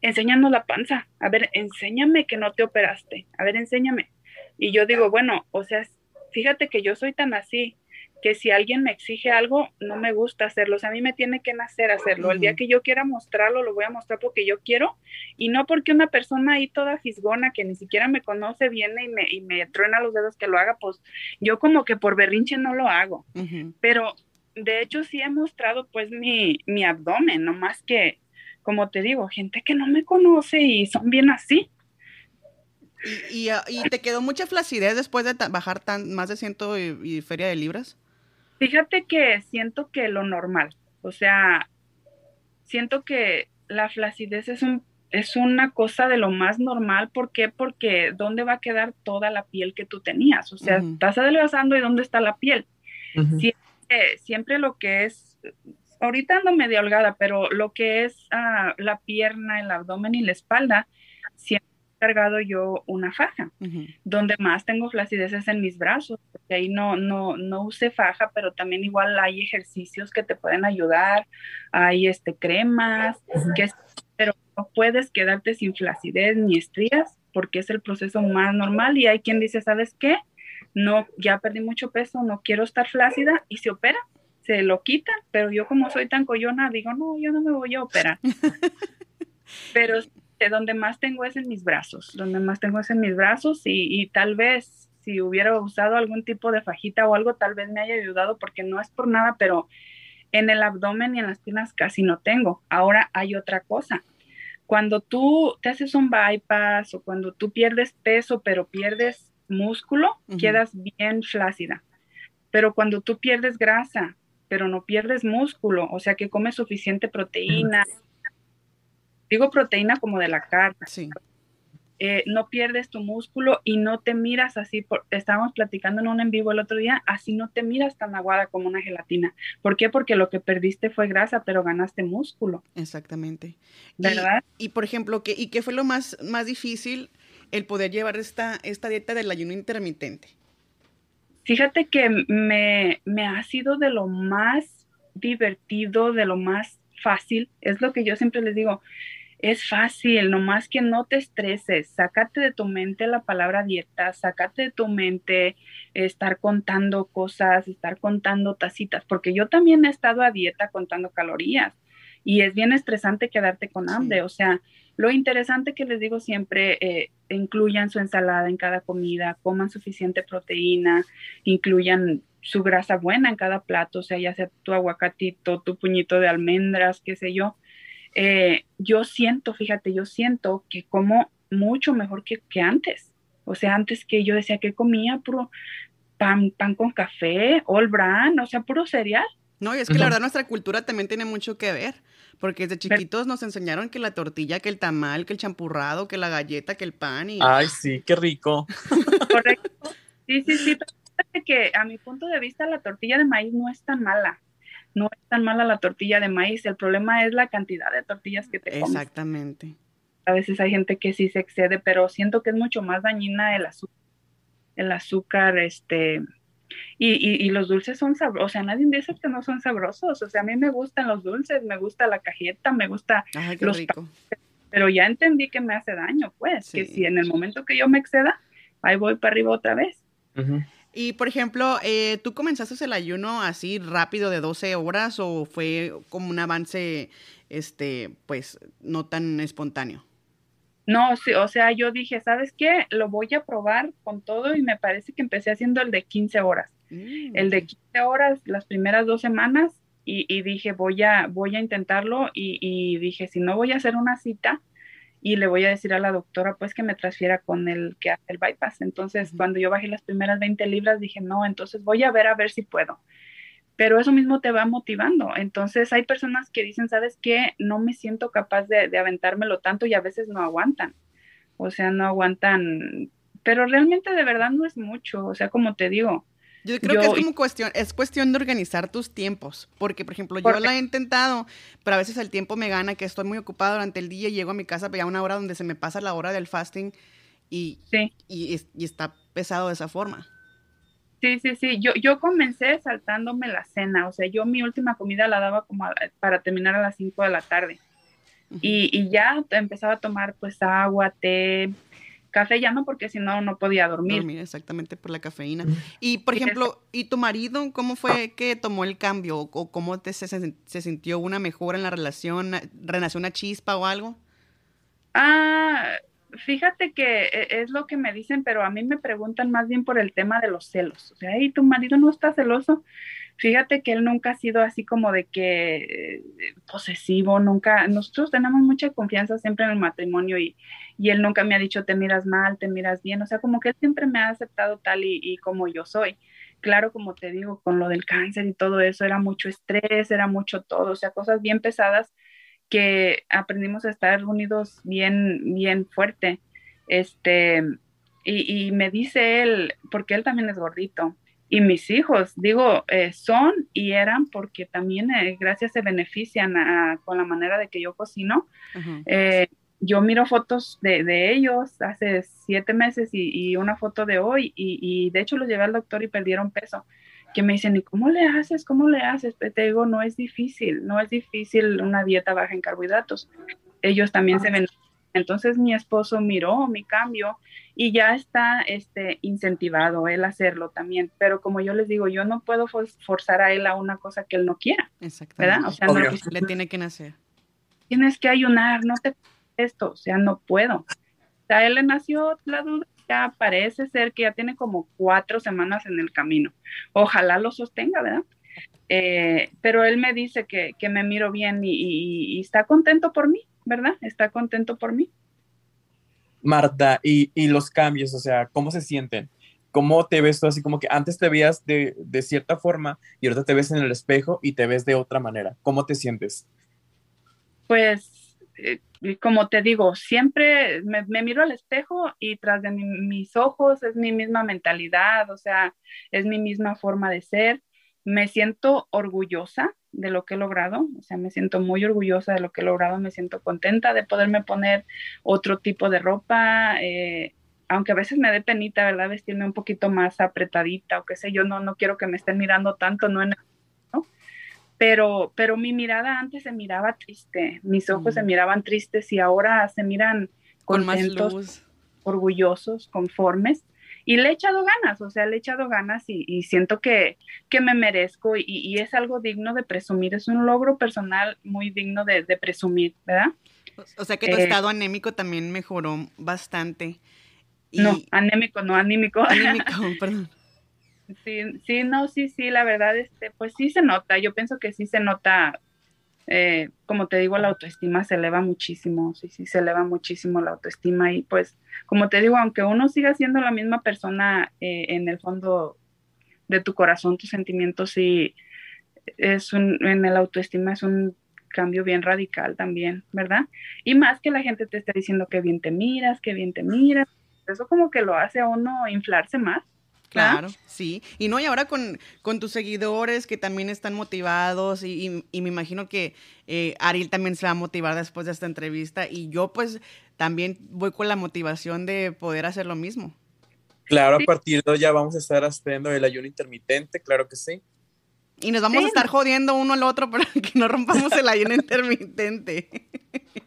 S3: enséñanos la panza, a ver, enséñame que no te operaste, a ver, enséñame. Y yo digo, bueno, o sea, fíjate que yo soy tan así, que si alguien me exige algo, no me gusta hacerlo. O sea, a mí me tiene que nacer hacerlo. El día que yo quiera mostrarlo, lo voy a mostrar porque yo quiero y no porque una persona ahí toda fisgona que ni siquiera me conoce viene y me, y me truena los dedos que lo haga, pues yo como que por berrinche no lo hago. Pero de hecho sí he mostrado pues mi, mi abdomen, no más que, como te digo, gente que no me conoce y son bien así.
S1: ¿Y, y, te quedó mucha flacidez después de bajar tan, más de ciento y feria de libras?
S3: Fíjate que siento que lo normal, o sea, siento que la flacidez es un es una cosa de lo más normal, ¿por qué? Porque ¿dónde va a quedar toda la piel que tú tenías? O sea, estás adelgazando y ¿dónde está la piel? siempre, lo que es, ahorita ando medio holgada, pero lo que es ah, la pierna, el abdomen y la espalda, siempre cargado yo una faja. Donde más tengo flacidez es en mis brazos, porque ahí no, no, no use faja, pero también igual hay ejercicios que te pueden ayudar, hay este, cremas, que pero no puedes quedarte sin flacidez ni estrías, porque es el proceso más normal y hay quien dice, ¿sabes qué? No, ya perdí mucho peso, no quiero estar flácida y se opera, se lo quitan, pero yo como soy tan coyona, digo, no, yo no me voy a operar. pero donde más tengo es en mis brazos, donde más tengo es en mis brazos y, tal vez si hubiera usado algún tipo de fajita o algo, tal vez me haya ayudado porque no es por nada, pero en el abdomen y en las piernas casi no tengo. Ahora hay otra cosa. Cuando tú te haces un bypass o cuando tú pierdes peso pero pierdes músculo, quedas bien flácida. Pero cuando tú pierdes grasa pero no pierdes músculo, o sea que comes suficiente proteína, digo proteína como de la carne. Sí. Eh, no pierdes tu músculo y no te miras así, por, estábamos platicando en un en vivo el otro día, así no te miras tan aguada como una gelatina. ¿Por qué? Porque lo que perdiste fue grasa, pero ganaste músculo.
S1: Exactamente. ¿Verdad? Y, por ejemplo, ¿qué, ¿y qué fue lo más, más difícil el poder llevar esta, esta dieta del ayuno intermitente?
S3: Fíjate que me, me ha sido de lo más divertido, de lo más fácil, es lo que yo siempre les digo, es fácil, nomás que no te estreses, sácate de tu mente la palabra dieta, sácate de tu mente estar contando cosas, estar contando tacitas, porque yo también he estado a dieta contando calorías y es bien estresante quedarte con hambre, o sea, lo interesante que les digo siempre, eh, incluyan su ensalada en cada comida, coman suficiente proteína, incluyan su grasa buena en cada plato, o sea, ya sea tu aguacatito, tu puñito de almendras, qué sé yo. Eh, yo siento, fíjate, yo siento que como mucho mejor que, que, antes. O sea, antes que yo decía que comía puro pan, pan con café, all bran, o sea, puro cereal.
S1: No, y es que la verdad nuestra cultura también tiene mucho que ver, porque desde chiquitos nos enseñaron que la tortilla, que el tamal, que el champurrado, que la galleta, que el pan y...
S2: Ay, sí, qué rico.
S3: Correcto. Sí, sí, sí, que a mi punto de vista la tortilla de maíz no es tan mala. No es tan mala la tortilla de maíz. El problema es la cantidad de tortillas que te comes.
S1: Exactamente.
S3: A veces hay gente que sí se excede, pero siento que es mucho más dañina el azúcar. El azúcar, este, y, y, los dulces son sabrosos, o sea, nadie dice que no son sabrosos, o sea, a mí me gustan los dulces, me gusta la cajeta, me gusta los rico. pero ya entendí que me hace daño, pues, que si en el momento que yo me exceda, ahí voy para arriba otra vez.
S1: Y por ejemplo, eh, ¿tú comenzaste el ayuno así rápido de 12 horas o fue como un avance, este, pues, no tan espontáneo?
S3: No, sí, o sea, yo dije, ¿sabes qué? Lo voy a probar con todo y me parece que empecé haciendo el de 15 horas. Mm, el de 15 horas las primeras dos semanas y, dije, voy a, voy a intentarlo y, y dije, si no voy a hacer una cita, y le voy a decir a la doctora pues que me transfiera con el que hace el bypass. Entonces, cuando yo bajé las primeras 20 libras, dije, no, entonces voy a ver a ver si puedo. Pero eso mismo te va motivando. Entonces, hay personas que dicen, ¿sabes qué? No me siento capaz de, de aventármelo tanto y a veces no aguantan. O sea, no aguantan. Pero realmente de verdad no es mucho. O sea, como te digo,
S1: yo creo que es como cuestión, es cuestión de organizar tus tiempos, porque por ejemplo yo la he intentado, pero a veces el tiempo me gana, que estoy muy ocupada durante el día, llego a mi casa ya una hora donde se me pasa la hora del fasting y, y, está pesado de esa forma.
S3: Sí, sí, sí. Yo, yo comencé saltándome la cena. O sea, yo mi última comida la daba como para terminar a las 5 de la tarde. y, y, ya empezaba a tomar pues agua, té, café ya no, porque si no, no podía dormir.
S1: Dormir, exactamente, por la cafeína. Y, por ejemplo, ¿y tu marido cómo fue que tomó el cambio? ¿O cómo te, se, se, sintió una mejora en la relación? ¿Renació una chispa o algo?
S3: Ah, fíjate que e, es lo que me dicen, pero a mí me preguntan más bien por el tema de los celos. O sea, ¿y tu marido no está celoso? Fíjate que él nunca ha sido así como de que eh, posesivo, nunca, nosotros tenemos mucha confianza siempre en el matrimonio y, y, él nunca me ha dicho te miras mal, te miras bien, o sea, como que él siempre me ha aceptado tal y, como yo soy. Claro, como te digo, con lo del cáncer y todo eso, era mucho estrés, era mucho todo, o sea, cosas bien pesadas que aprendimos a estar unidos bien, bien fuerte. Este, y me dice él, porque él también es gordito, y mis hijos, digo, eh, son y eran porque también eh, gracias se benefician con la manera de que yo cocino. Eh, yo miro fotos de, ellos hace siete meses y, una foto de hoy y, de hecho los llevé al doctor y perdieron peso. Que me dicen, ¿y cómo le haces? ¿Cómo le haces? Te digo, no es difícil, no es difícil una dieta baja en carbohidratos. Ellos también se ven. Entonces mi esposo miró mi cambio y ya está este, incentivado él a hacerlo también. Pero como yo les digo, yo no puedo forzar a él a una cosa que él no quiera.
S1: Exactamente. ¿verdad? O sea, no, le tiene que nacer.
S3: Tienes que ayunar, no te esto, o sea, no puedo. O sea, él le nació la duda, ya parece ser que ya tiene como cuatro semanas en el camino. Ojalá lo sostenga, ¿verdad? Eh, pero él me dice que, que me miro bien y, y está contento por mí, ¿verdad? Está contento por mí.
S2: Marta, y, los cambios, o sea, ¿cómo se sienten? ¿Cómo te ves tú así como que antes te veías de, cierta forma y ahora te ves en el espejo y te ves de otra manera? ¿Cómo te sientes?
S3: Pues, eh, como te digo, siempre me, miro al espejo y tras de mis ojos es mi misma mentalidad, o sea, es mi misma forma de ser. Me siento orgullosa de lo que he logrado, o sea, me siento muy orgullosa de lo que he logrado, me siento contenta de poderme poner otro tipo de ropa, eh, aunque a veces me dé penita, ¿verdad? Vestirme un poquito más apretadita o qué sé yo, no, no quiero que me estén mirando tanto, no en ¿no? Pero, pero mi mirada antes se miraba triste, mis ojos se mm. miraban tristes y ahora se miran contentos, orgullosos, conformes y le he echado ganas, o sea, le he echado ganas y, siento que, que, me merezco y, es algo digno de presumir, es un logro personal muy digno de, presumir, ¿verdad?
S1: O sea que tu eh, estado anémico también mejoró bastante.
S3: No, anémico, no anímico.
S1: Anímico, perdón.
S3: Sí, sí, no, sí, sí, la verdad, este, pues sí se nota, yo pienso que sí se nota eh, como te digo, la autoestima se eleva muchísimo, sí, sí, se eleva muchísimo la autoestima y pues, como te digo, aunque uno siga siendo la misma persona eh, en el fondo de tu corazón, tus sentimientos, sí, es un, en el autoestima es un cambio bien radical también, ¿verdad? Y más que la gente te esté diciendo que bien te miras, que bien te miras, eso como que lo hace a uno inflarse más
S1: Claro, sí. Y no, y ahora con, con tus seguidores que también están motivados y, y, me imagino que eh, Ariel también se va a motivar después de esta entrevista y yo pues también voy con la motivación de poder hacer lo mismo.
S2: Claro, a partir de hoy ya vamos a estar haciendo el ayuno intermitente, claro que sí.
S1: Y nos vamos a estar jodiendo uno al otro para que no rompamos el ayuno intermitente.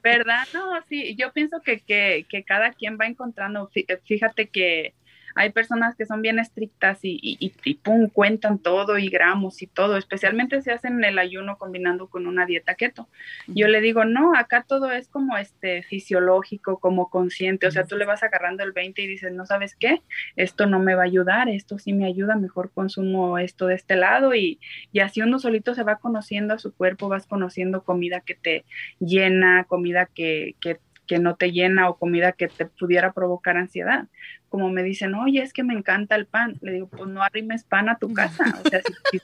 S3: ¿Verdad? No, sí, yo pienso que, que, que cada quien va encontrando, fíjate que hay personas que son bien estrictas y, y, y, pum, cuentan todo y gramos y todo, especialmente si hacen el ayuno combinando con una dieta keto. Yo le digo, no, acá todo es como este fisiológico, como consciente, o sea, tú le vas agarrando el 20 y dices, no sabes qué, esto no me va a ayudar, esto sí me ayuda, mejor consumo esto de este lado y, y así uno solito se va conociendo a su cuerpo, vas conociendo comida que te llena, comida que, que que no te llena o comida que te pudiera provocar ansiedad. Como me dicen, oye, es que me encanta el pan. Le digo, pues no arrimes pan a tu casa. O sea, si,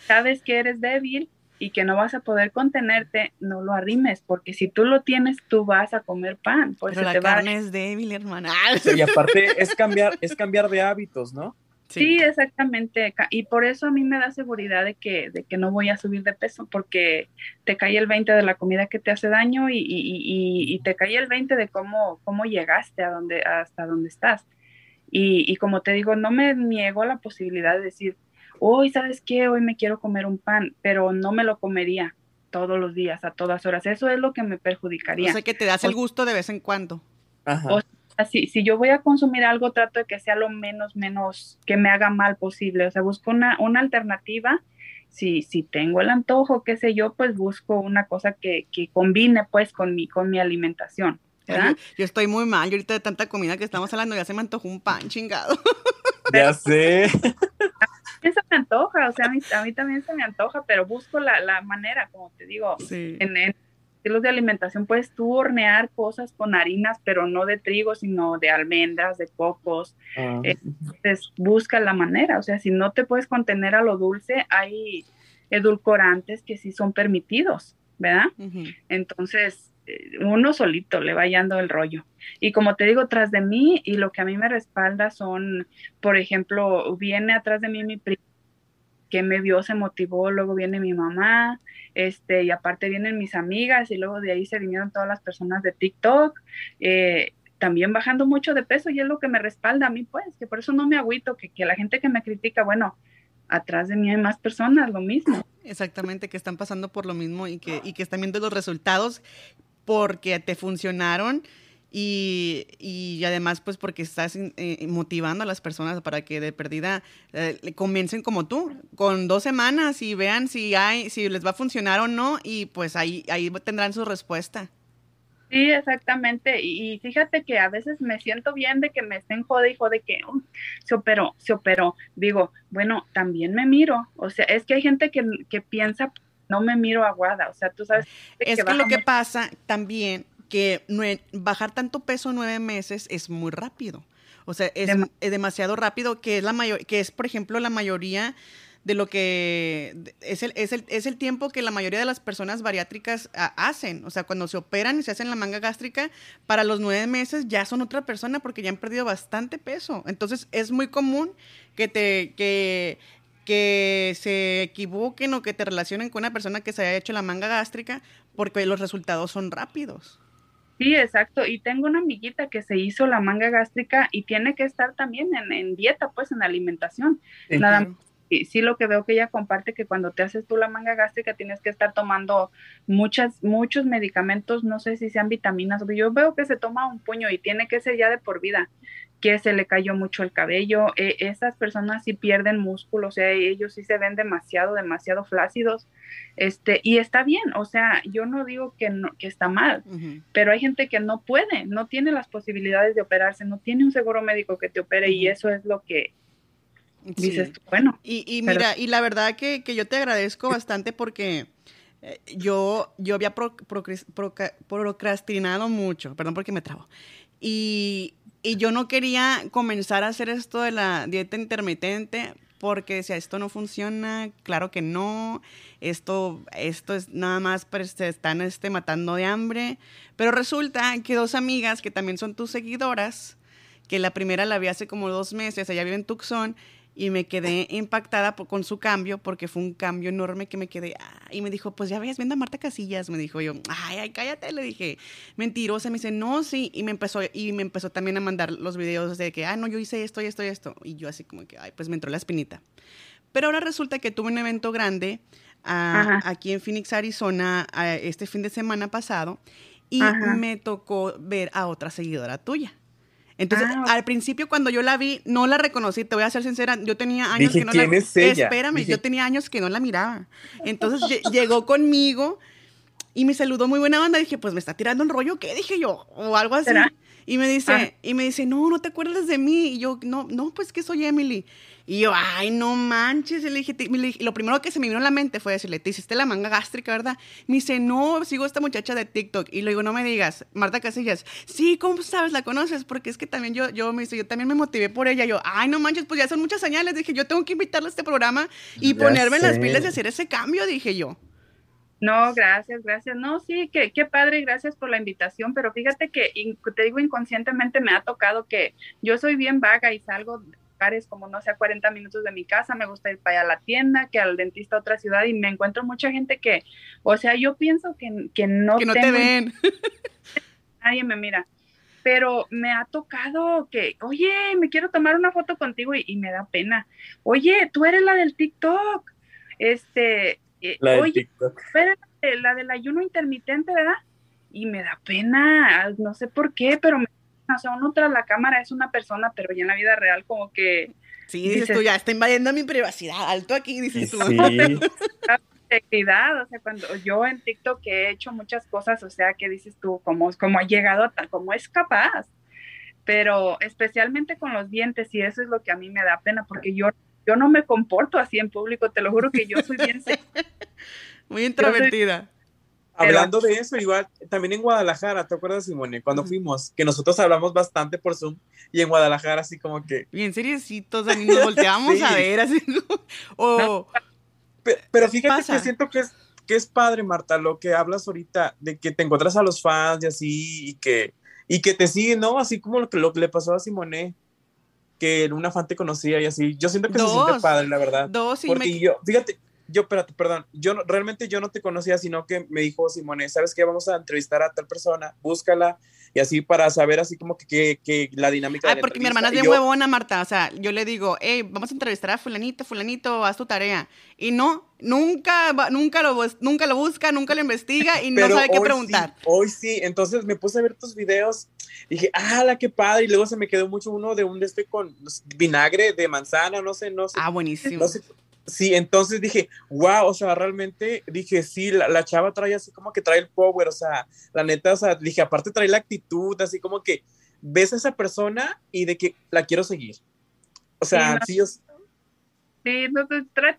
S3: sabes que eres débil y que no vas a poder contenerte, no lo arrimes, porque si tú lo tienes, tú vas a comer pan.
S1: Pues Pero la carne es débil, hermana.
S2: Y aparte es cambiar, es cambiar de hábitos, ¿no?
S3: Sí. exactamente. Y por eso a mí me da seguridad de que, de que no voy a subir de peso, porque te cae el 20 de la comida que te hace daño y, y, y, te cae el 20 de cómo, cómo llegaste a donde, hasta donde estás. Y, y como te digo, no me niego la posibilidad de decir, hoy, ¿sabes qué? Hoy me quiero comer un pan, pero no me lo comería todos los días, a todas horas. Eso es lo que me perjudicaría.
S1: O sea, que te das el gusto de vez en cuando.
S3: Ajá. O sea, si, si yo voy a consumir algo, trato de que sea lo menos, menos, que me haga mal posible. O sea, busco una, una alternativa. Si, si tengo el antojo, qué sé yo, pues busco una cosa que, que combine pues con mi, con mi alimentación. ¿verdad?
S1: Yo estoy muy mal, yo ahorita de tanta comida que estamos hablando, ya se me antojó un pan chingado.
S2: Ya sé.
S3: Eso me antoja, o sea, a mí, a mí también se me antoja, pero busco la, la manera, como te digo,
S1: Sí.
S3: en, en estilos de alimentación puedes tú hornear cosas con harinas, pero no de trigo, sino de almendras, de cocos.
S2: Ah,
S3: Entonces, busca la manera, o sea, si no te puedes contener a lo dulce, hay edulcorantes que sí son permitidos, ¿verdad? Entonces, eh, uno solito le va hallando el rollo. Y como te digo, tras de mí, y lo que a mí me respalda son, por ejemplo, viene atrás de mí mi prima que me vio, se motivó, luego viene mi mamá, este, y aparte vienen mis amigas, y luego de ahí se vinieron todas las personas de TikTok, eh, también bajando mucho de peso, y es lo que me respalda a mí, pues, que por eso no me agüito, que, que la gente que me critica, bueno, atrás de mí hay más personas, lo mismo.
S1: Exactamente, que están pasando por lo mismo y que, y que están viendo los resultados porque te funcionaron y, y además pues porque estás eh, motivando a las personas para que de perdida eh, comiencen como tú, con dos semanas y vean si hay, si les va a funcionar o no y pues ahí, ahí tendrán su respuesta.
S3: Sí, exactamente. Y, y fíjate que a veces me siento bien de que me estén jode y jode que "Um, se operó, se operó. Digo, bueno, también me miro. O sea, es que hay gente que, que piensa, no me miro aguada. O sea, tú sabes.
S1: Es que, lo que pasa también, que bajar tanto peso en nueve meses es muy rápido. O sea, es, es demasiado rápido, que es la mayor, que es, por ejemplo, la mayoría de lo que es el, es el, es el tiempo que la mayoría de las personas bariátricas ah, hacen. O sea, cuando se operan y se hacen la manga gástrica, para los nueve meses ya son otra persona porque ya han perdido bastante peso. Entonces, es muy común que te, que, que se equivoquen o que te relacionen con una persona que se haya hecho la manga gástrica porque los resultados son rápidos.
S3: Sí, exacto. Y tengo una amiguita que se hizo la manga gástrica y tiene que estar también en, en dieta, pues en alimentación. Nada
S1: Claro.
S3: Y sí, lo que veo que ella comparte que cuando te haces tú la manga gástrica tienes que estar tomando muchas, muchos medicamentos, no sé si sean vitaminas, yo veo que se toma un puño y tiene que ser ya de por vida, que se le cayó mucho el cabello, eh, esas personas sí pierden músculo, o sea, ellos sí se ven demasiado, demasiado flácidos, este, y está bien, o sea, yo no digo que, no, que está mal, pero hay gente que no puede, no tiene las posibilidades de operarse, no tiene un seguro médico que te opere y eso es lo que. Dices tú, bueno.
S1: Y, y
S3: Pero-
S1: mira, y la verdad que, que yo te agradezco bastante porque eh, yo, yo había pro- procres- proca- procrastinado mucho, perdón porque me trabo, y, y yo no quería comenzar a hacer esto de la dieta intermitente porque decía, esto no funciona, claro que no, esto, esto es nada más, pero se están este, matando de hambre, pero resulta que dos amigas que también son tus seguidoras, que la primera la vi hace como dos meses, ella vive en Tucson, y me quedé impactada por- con su cambio, porque fue un cambio enorme que me quedé, ah, y me dijo, pues ya ves, viendo a Marta Casillas, me dijo yo, ay, ay, cállate, le dije, mentirosa, me dice, no, sí, y me empezó, y me empezó también a mandar los videos de que, ah, no, yo hice esto y esto y esto, y yo así como que, ay, pues me entró la espinita. Pero ahora resulta que tuve un evento grande ah, aquí en Phoenix, Arizona, ah, este fin de semana pasado, y
S3: Ajá.
S1: me tocó ver a otra seguidora tuya. Entonces,
S3: Ah,
S1: al principio cuando yo la vi, no la reconocí, te voy a ser sincera, yo tenía años
S2: Dije,
S1: que no
S2: ¿quién
S1: la
S2: es ella?
S1: Espérame,
S2: Dije-
S1: yo tenía años que no la miraba. Entonces lle- llegó conmigo y me saludó muy buena onda, dije, pues me está tirando un rollo, ¿qué dije yo? O algo así.
S3: ¿Será?
S1: Y me dice,
S3: Ah.
S1: y me dice, "No, no te acuerdas de mí." Y yo, "No, no, pues que soy Emily." Y yo, "Ay, no manches." Y le dije, te- le dije- lo primero que se me vino a la mente fue decirle, "Te hiciste la manga gástrica, ¿verdad?" Me dice, "No, sigo a esta muchacha de TikTok." Y le digo, "No me digas, Marta Casillas." "Sí, ¿cómo sabes? ¿La conoces?" Porque es que también yo yo me dice, "Yo también me motivé por ella." Yo, "Ay, no manches, pues ya son muchas señales." Dije, "Yo tengo que invitarla a este programa y
S2: Ya
S1: ponerme en las pilas y hacer ese cambio." Dije yo.
S3: No, gracias, gracias. No, sí, que, qué padre, gracias por la invitación, pero fíjate que in- te digo inconscientemente me ha tocado que yo soy bien vaga y salgo lugares como no sé, a 40 minutos de mi casa, me gusta ir para allá a la tienda, que al dentista a otra ciudad y me encuentro mucha gente que, o sea, yo pienso que, que no
S1: que no te
S3: tengo-
S1: ven.
S3: nadie me mira. pero me ha tocado que, oye, me quiero tomar una foto contigo y, me da pena. Oye, tú eres la del TikTok. Este, eh,
S2: la del
S3: oye,
S2: TikTok.
S3: tú eres la del ayuno intermitente, ¿verdad? Y me da pena, no sé por qué, pero me, o sea, uno tras la cámara es una persona, pero ya en la vida real como que...
S1: Sí, dices, tú, ya está invadiendo mi privacidad, alto aquí, dices tú.
S2: Sí.
S3: integridad, o sea, cuando yo en TikTok he hecho muchas cosas, o sea, que dices tú, como, como ha llegado, a, como es capaz, pero especialmente con los dientes, y eso es lo que a mí me da pena, porque yo, yo no me comporto así en público, te lo juro que yo soy bien...
S1: Muy introvertida.
S2: Hablando de eso, igual, también en Guadalajara, ¿te acuerdas, Simone? Cuando fuimos, que nosotros hablamos bastante por Zoom y en Guadalajara así como que...
S1: Bien seriecitos, nos volteamos
S2: Sí.
S1: a ver, así o...
S2: Pe- Pero fíjate
S1: pasa?
S2: que siento que es, que es padre, Marta, lo que hablas ahorita, de que te encuentras a los fans y así, y que, y que te siguen, ¿no? Así como lo que, lo que le pasó a Simone, que una fan te conocía y así. Yo siento que se siente padre, la verdad.
S1: Dos y
S2: Porque
S1: me...
S2: yo, fíjate, yo, espérate, perdón, yo no- realmente yo no te conocía, sino que me dijo Simone, ¿sabes qué? Vamos a entrevistar a tal persona, búscala, y así para saber así como que, que, que la dinámica
S1: Ah,
S2: de la
S1: porque mi hermana es
S2: yo-
S1: huevona, Marta. O sea, yo le digo, hey, vamos a entrevistar a fulanito, fulanito, haz tu tarea. Y no, nunca, nunca lo, nunca lo busca, nunca lo investiga y no sabe qué preguntar.
S2: sí, hoy sí, entonces me puse a ver tus videos dije, ah, la qué padre, y luego se me quedó mucho uno de un de este con vinagre de manzana, no sé, no sé.
S1: Ah, buenísimo.
S2: no sé. Sí, entonces dije, wow, o sea, realmente dije, sí, la, la chava trae así como que trae el power, o sea, la neta, o sea, dije, aparte trae la actitud, así como que ves a esa persona y de que la quiero seguir. O sea,
S3: Sí,
S2: sí, o-
S3: Sí, no, tra-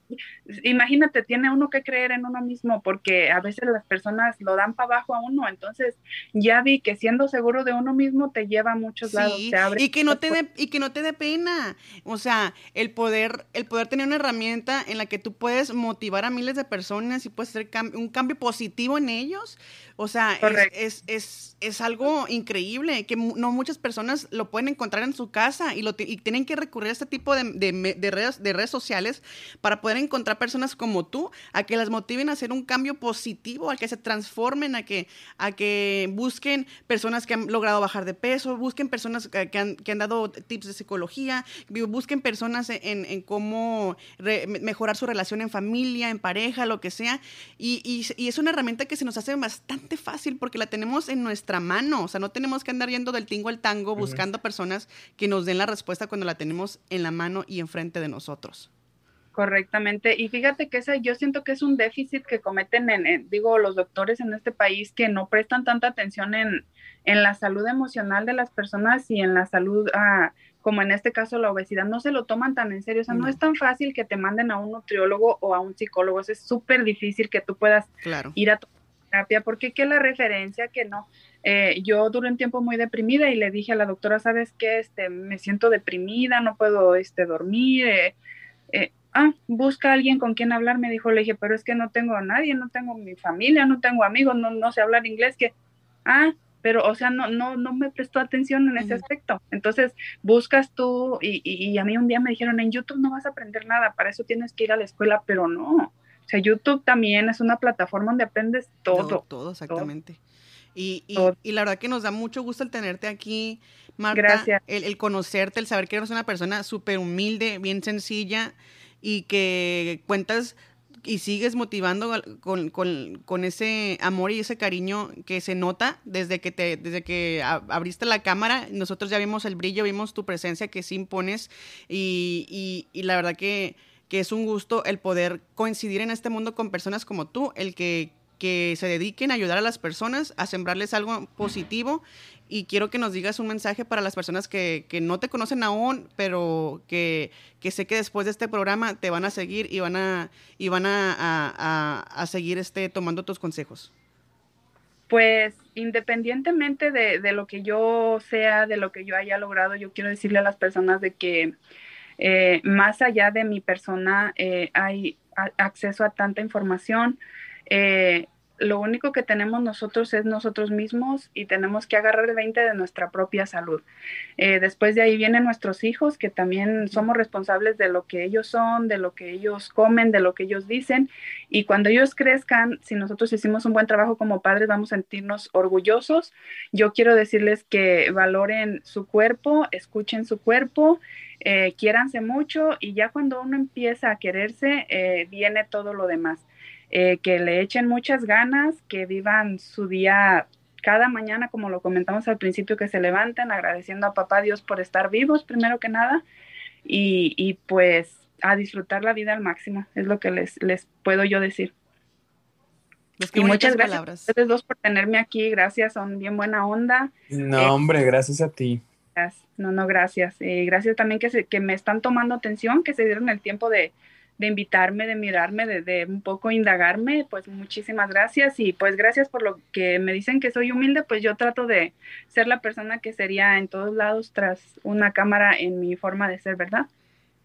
S3: imagínate, tiene uno que creer en uno mismo porque a veces las personas lo dan para abajo a uno, entonces ya vi que siendo seguro de uno mismo te lleva a muchos lados, te abre
S1: y que no te dé y que no te dé pena. O sea, el poder el poder tener una herramienta en la que tú puedes motivar a miles de personas y puedes hacer cam- un cambio positivo en ellos. O sea, es, es, es, es algo increíble que no muchas personas lo pueden encontrar en su casa y, lo y tienen que recurrir a este tipo de, de redes, de redes sociales para poder encontrar personas como tú, a que las motiven a hacer un cambio positivo, a que se transformen, a que, a que busquen personas que han logrado bajar de peso, busquen personas que, han, que han dado tips de psicología, busquen personas en, en cómo re- mejorar su relación en familia, en pareja, lo que sea. Y, y- y es una herramienta que se nos hace bastante fácil porque la tenemos en nuestra mano. O sea, no tenemos que andar yendo del tingo al tango buscando personas que nos den la respuesta cuando la tenemos en la mano y enfrente de nosotros.
S3: Correctamente. Y fíjate que esa, yo siento que es un déficit que cometen, en, en- digo, los doctores en este país que no prestan tanta atención en, en la salud emocional de las personas y en la salud, ah, como en este caso la obesidad, no se lo toman tan en serio. O sea, no,
S1: No.
S3: es tan fácil que te manden a un nutriólogo o a un psicólogo. Es súper difícil que tú puedas
S1: Claro.
S3: ir a tu terapia, porque qué la referencia que no. Eh, yo duré un tiempo muy deprimida y le dije a la doctora, ¿sabes qué? Este, me siento deprimida, no puedo este, dormir. eh, eh, ah, busca a alguien con quien hablar, me dijo, le dije, pero es que no tengo a nadie, no tengo mi familia, no tengo amigos, no, no sé hablar inglés, que, ah, pero, o sea, no, no, no me prestó atención en ese aspecto. Entonces, buscas tú, y, y, y a mí un día me dijeron, en YouTube no vas a aprender nada, para eso tienes que ir a la escuela, pero no. O sea, YouTube también es una plataforma donde aprendes todo.
S1: Todo, todo, exactamente. Y, y- la verdad que nos da mucho gusto el tenerte aquí, Marta.
S3: Gracias.
S1: El, el conocerte, el saber que eres una persona súper humilde, bien sencilla y que cuentas y sigues motivando con, con- con ese amor y ese cariño que se nota desde que te desde que abriste la cámara. Nosotros ya vimos el brillo, vimos tu presencia que sí impones y, y- y la verdad que, que es un gusto el poder coincidir en este mundo con personas como tú, el que que se dediquen a ayudar a las personas, a sembrarles algo positivo. Y quiero que nos digas un mensaje para las personas que, que no te conocen aún, pero que, que sé que después de este programa te van a seguir y van a, y van a, a- a- seguir este, tomando tus consejos.
S3: Pues independientemente de, de lo que yo sea, de lo que yo haya logrado, yo quiero decirle a las personas de que eh, más allá de mi persona eh, hay acceso a tanta información. Eh, lo único que tenemos nosotros es nosotros mismos y tenemos que agarrar el 20 de nuestra propia salud. Eh, después de ahí vienen nuestros hijos, que también somos responsables de lo que ellos son, de lo que ellos comen, de lo que ellos dicen. Y cuando ellos crezcan, si nosotros hicimos un buen trabajo como padres, vamos a sentirnos orgullosos. Yo quiero decirles que valoren su cuerpo, escuchen su cuerpo. Eh, quiéranse mucho y ya cuando uno empieza a quererse, eh, viene todo lo demás. Eh, que le echen muchas ganas, que vivan su día cada mañana, como lo comentamos al principio, que se levanten agradeciendo a papá Dios por estar vivos, primero que nada, y, pues a disfrutar la vida al máximo, es lo que les, les puedo yo decir.
S1: Pues y muchas gracias a
S3: ustedes dos por tenerme aquí, gracias, son bien buena onda.
S2: No, eh, hombre, gracias a ti.
S3: No, no, gracias. y gracias también que, se, que me están tomando atención, que se dieron el tiempo de, de invitarme, de mirarme, de, un poco indagarme, pues muchísimas gracias y pues gracias por lo que me dicen que soy humilde, pues yo trato de ser la persona que sería en todos lados tras una cámara en mi forma de ser, ¿verdad?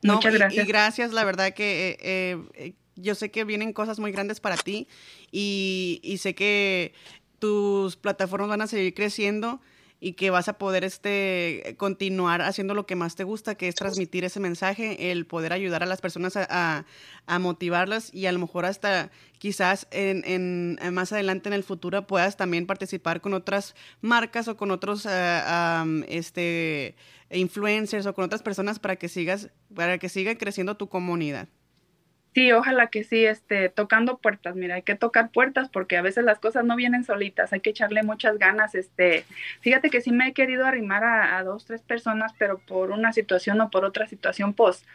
S1: Muchas gracias. Y, gracias, la verdad que eh, eh, yo sé que vienen cosas muy grandes para ti y, y sé que tus plataformas van a seguir creciendo y que vas a poder este, continuar haciendo lo que más te gusta, que es transmitir ese mensaje, el poder ayudar a las personas a, motivarlas y a lo mejor hasta quizás en, en, más adelante en el futuro puedas también participar con otras marcas o con otros eh, este, influencers o con otras personas para que sigas, para que siga creciendo tu comunidad.
S3: Sí, ojalá que sí, este, tocando puertas, mira, hay que tocar puertas porque a veces las cosas no vienen solitas, hay que echarle muchas ganas, este, fíjate que sí me he querido arrimar a, dos, tres personas, pero por una situación o por otra situación, pues,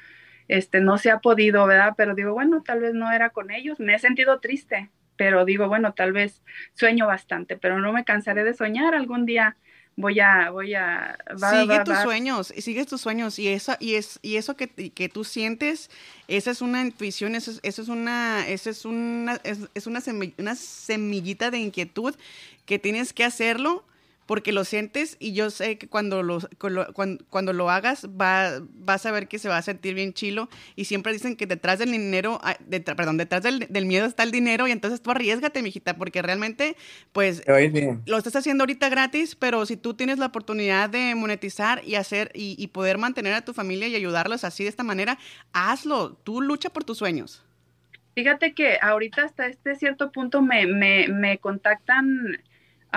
S3: este, no se ha podido, ¿verdad? Pero digo, bueno, tal vez no era con ellos, me he sentido triste, pero digo, bueno, tal vez sueño bastante, pero no me cansaré de soñar algún día voy a, voy a...
S1: sigue tus sueños, sigue tus sueños y eso, y es, y eso que, que tú sientes, esa es una intuición, eso es, eso es una, eso es una, es, es una, una semillita de inquietud que tienes que hacerlo porque lo sientes y yo sé que cuando lo, cuando, lo hagas va, vas a ver que se va a sentir bien chilo y siempre dicen que detrás del dinero, perdón, detrás del, miedo está el dinero y entonces tú arriesgate, mijita, porque realmente pues lo estás haciendo ahorita gratis, pero si tú tienes la oportunidad de monetizar y hacer y, poder mantener a tu familia y ayudarlos así de esta manera, hazlo, tú lucha por tus sueños.
S3: Fíjate que ahorita hasta este cierto punto me, me, me contactan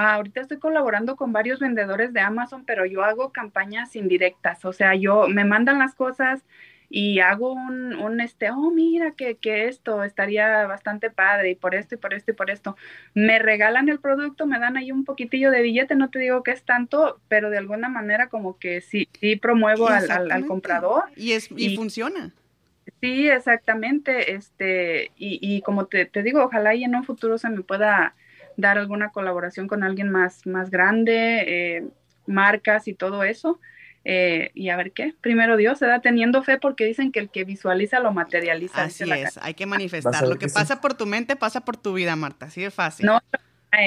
S3: ahorita estoy colaborando con varios vendedores de Amazon, pero yo hago campañas indirectas, o sea, yo me mandan las cosas y hago un, un este, oh, mira que, que, esto estaría bastante padre y por esto y por esto y por esto. Me regalan el producto, me dan ahí un poquitillo de billete, no te digo que es tanto, pero de alguna manera como que sí, sí promuevo al, al, comprador.
S1: Y, es, y, funciona.
S3: Sí, exactamente, este, y, y como te, te digo, ojalá y en un futuro se me pueda dar alguna colaboración con alguien más, más grande, eh, marcas y todo eso. Eh, y a ver qué, primero Dios se da teniendo fe porque dicen que el que visualiza lo materializa.
S1: Así es, hay que manifestar. Lo que, pasa por tu mente pasa por tu vida, Marta, así de fácil.
S3: No,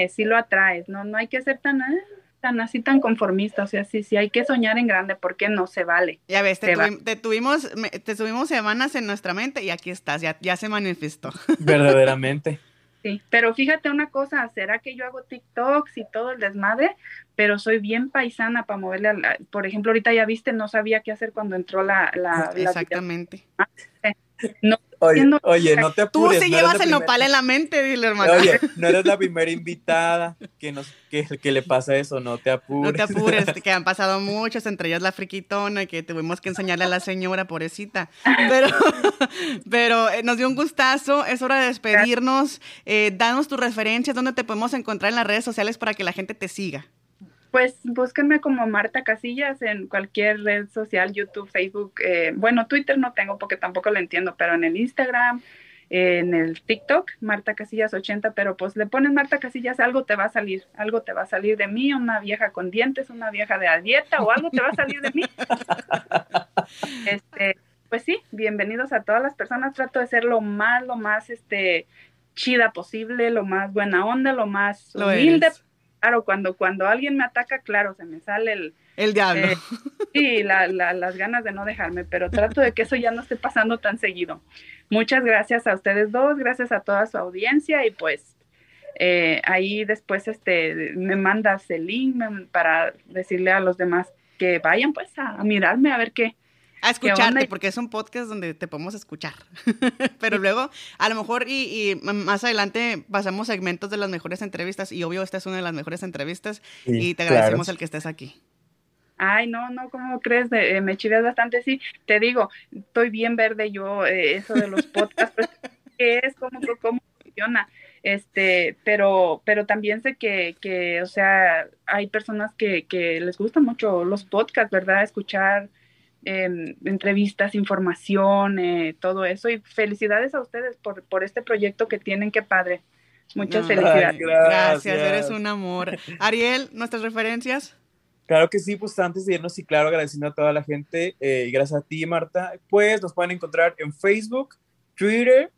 S3: sí lo atraes, no, no hay que ser tan, ah, tan así, tan conformista, o sea, sí, sí hay que soñar en grande porque no se vale.
S1: Ya ves, te, tuvimos, te tuvimos semanas en nuestra mente y aquí estás, ya, ya se manifestó.
S2: Verdaderamente.
S3: Sí, pero fíjate una cosa, será que yo hago TikToks y todo el desmadre, pero soy bien paisana para moverle, a por ejemplo, ahorita ya viste, no sabía qué hacer cuando entró la... la
S1: Exactamente.
S2: no, oye, oye, no te apures.
S1: Tú sí llevas el nopal en la mente, dile, hermano.
S2: Oye, no eres la primera invitada que, nos, que, que, le pasa eso, no te apures.
S1: No te apures, que han pasado muchas, entre ellas la friquitona, que tuvimos que enseñarle a la señora, pobrecita. Pero, pero eh, nos dio un gustazo, es hora de despedirnos. Eh, danos tus referencias, dónde te podemos encontrar en las redes sociales para que la gente te siga.
S3: Pues búsquenme como Marta Casillas en cualquier red social, YouTube, Facebook. Eh, bueno, Twitter no tengo porque tampoco lo entiendo, pero en el Instagram, en el TikTok, Marta Casillas 80, pero pues le pones Marta Casillas, algo te va a salir, algo te va a salir de mí, una vieja con dientes, una vieja de a dieta o algo te va a salir de mí. este, pues sí, bienvenidos a todas las personas, trato de ser lo más, lo más, este, chida posible, lo más buena onda, lo más humilde claro, cuando, cuando alguien me ataca, claro, se me sale el...
S1: El diablo. Eh,
S3: sí, las ganas de no dejarme, pero trato de que eso ya no esté pasando tan seguido. Muchas gracias a ustedes dos, gracias a toda su audiencia y pues eh, ahí después este, me mandas el link para decirle a los demás que vayan pues a, mirarme a ver qué.
S1: A escucharte, porque es un podcast donde te podemos escuchar. Pero luego, a lo mejor, y, más adelante pasamos segmentos de las mejores entrevistas, y obvio, esta es una de las mejores entrevistas, y te agradecemos el que estés aquí.
S3: Ay, no, no, ¿cómo crees? Eh, me chives bastante, sí. Te digo, estoy bien verde yo, eh, eso de los podcasts, pues, ¿qué es? ¿Cómo, cómo funciona? Este, pero, pero también sé que, que o sea, hay personas que, que les gustan mucho los podcasts, ¿verdad? Escuchar entrevistas, información, eh, todo eso. Y felicidades a ustedes por, por este proyecto que tienen, qué padre. Muchas felicidades.
S1: Gracias, eres un amor. Ariel, ¿nuestras referencias?
S2: Claro que sí, pues antes de irnos, y claro, agradeciendo a toda la gente eh, y gracias a ti, Marta, pues nos pueden encontrar en Facebook, Twitter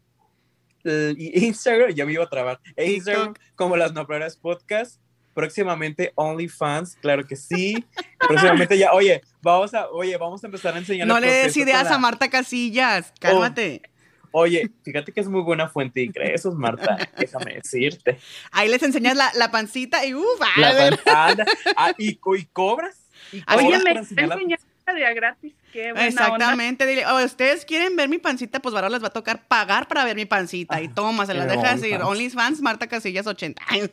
S2: y Instagram, ya me iba a trabar, e Instagram como las Nopleras Podcast, próximamente OnlyFans, claro que sí, próximamente ya, oye, vamos a, oye, vamos a empezar a enseñar.
S1: No le des ideas a Marta Casillas, cálmate.
S2: Oye, fíjate que es muy buena fuente de ingresos, Marta, déjame decirte.
S1: Ahí les enseñas la, la pancita y uff,
S2: la pancita, ah, y, y, cobras. Y cobras
S3: Oye, me de gratis, qué buena
S1: Exactamente, dile, oh, ustedes quieren ver mi pancita, pues ahora les va a tocar pagar para ver mi pancita. y toma, se las deja decir, OnlyFans, Marta Casillas 80 años.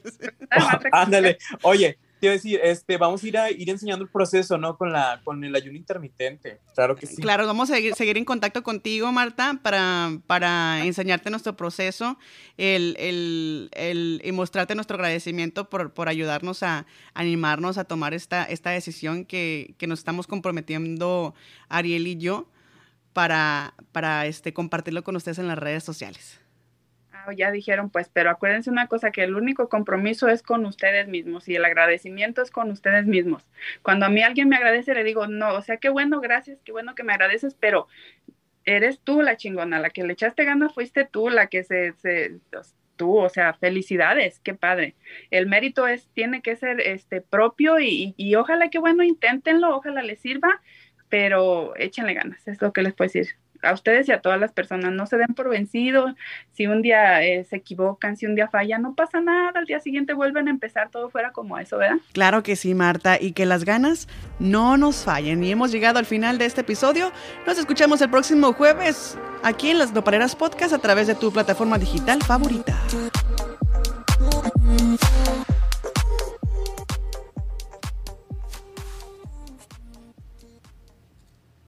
S2: Ándale, oye, te iba a decir, este, vamos a ir, a ir enseñando el proceso, ¿no? Con, la, con el ayuno intermitente. Claro que sí.
S1: Claro, vamos a seguir, seguir en contacto contigo, Marta, para, para enseñarte nuestro proceso el, el, el, y mostrarte nuestro agradecimiento por, por ayudarnos a animarnos a tomar esta, esta decisión que, que nos estamos comprometiendo Ariel y yo para, para este, compartirlo con ustedes en las redes sociales
S3: ya dijeron, pues, pero acuérdense una cosa, que el único compromiso es con ustedes mismos y el agradecimiento es con ustedes mismos. Cuando a mí alguien me agradece, le digo, no, o sea, qué bueno, gracias, qué bueno que me agradeces, pero eres tú la chingona, la que le echaste ganas fuiste tú, la que se, se tú, o sea, felicidades, qué padre. El mérito es, tiene que ser este propio y, y ojalá que bueno, inténtenlo, ojalá les sirva, pero échenle ganas, es lo que les puedo decir a ustedes y a todas las personas, no se den por vencidos, si un día eh, se equivocan, si un día falla, no pasa nada, al día siguiente vuelven a empezar todo fuera como eso, ¿verdad?
S1: Claro que sí, Marta, y que las ganas no nos fallen. Y hemos llegado al final de este episodio. Nos escuchamos el próximo jueves aquí en las Nopaleras Podcast a través de tu plataforma digital favorita.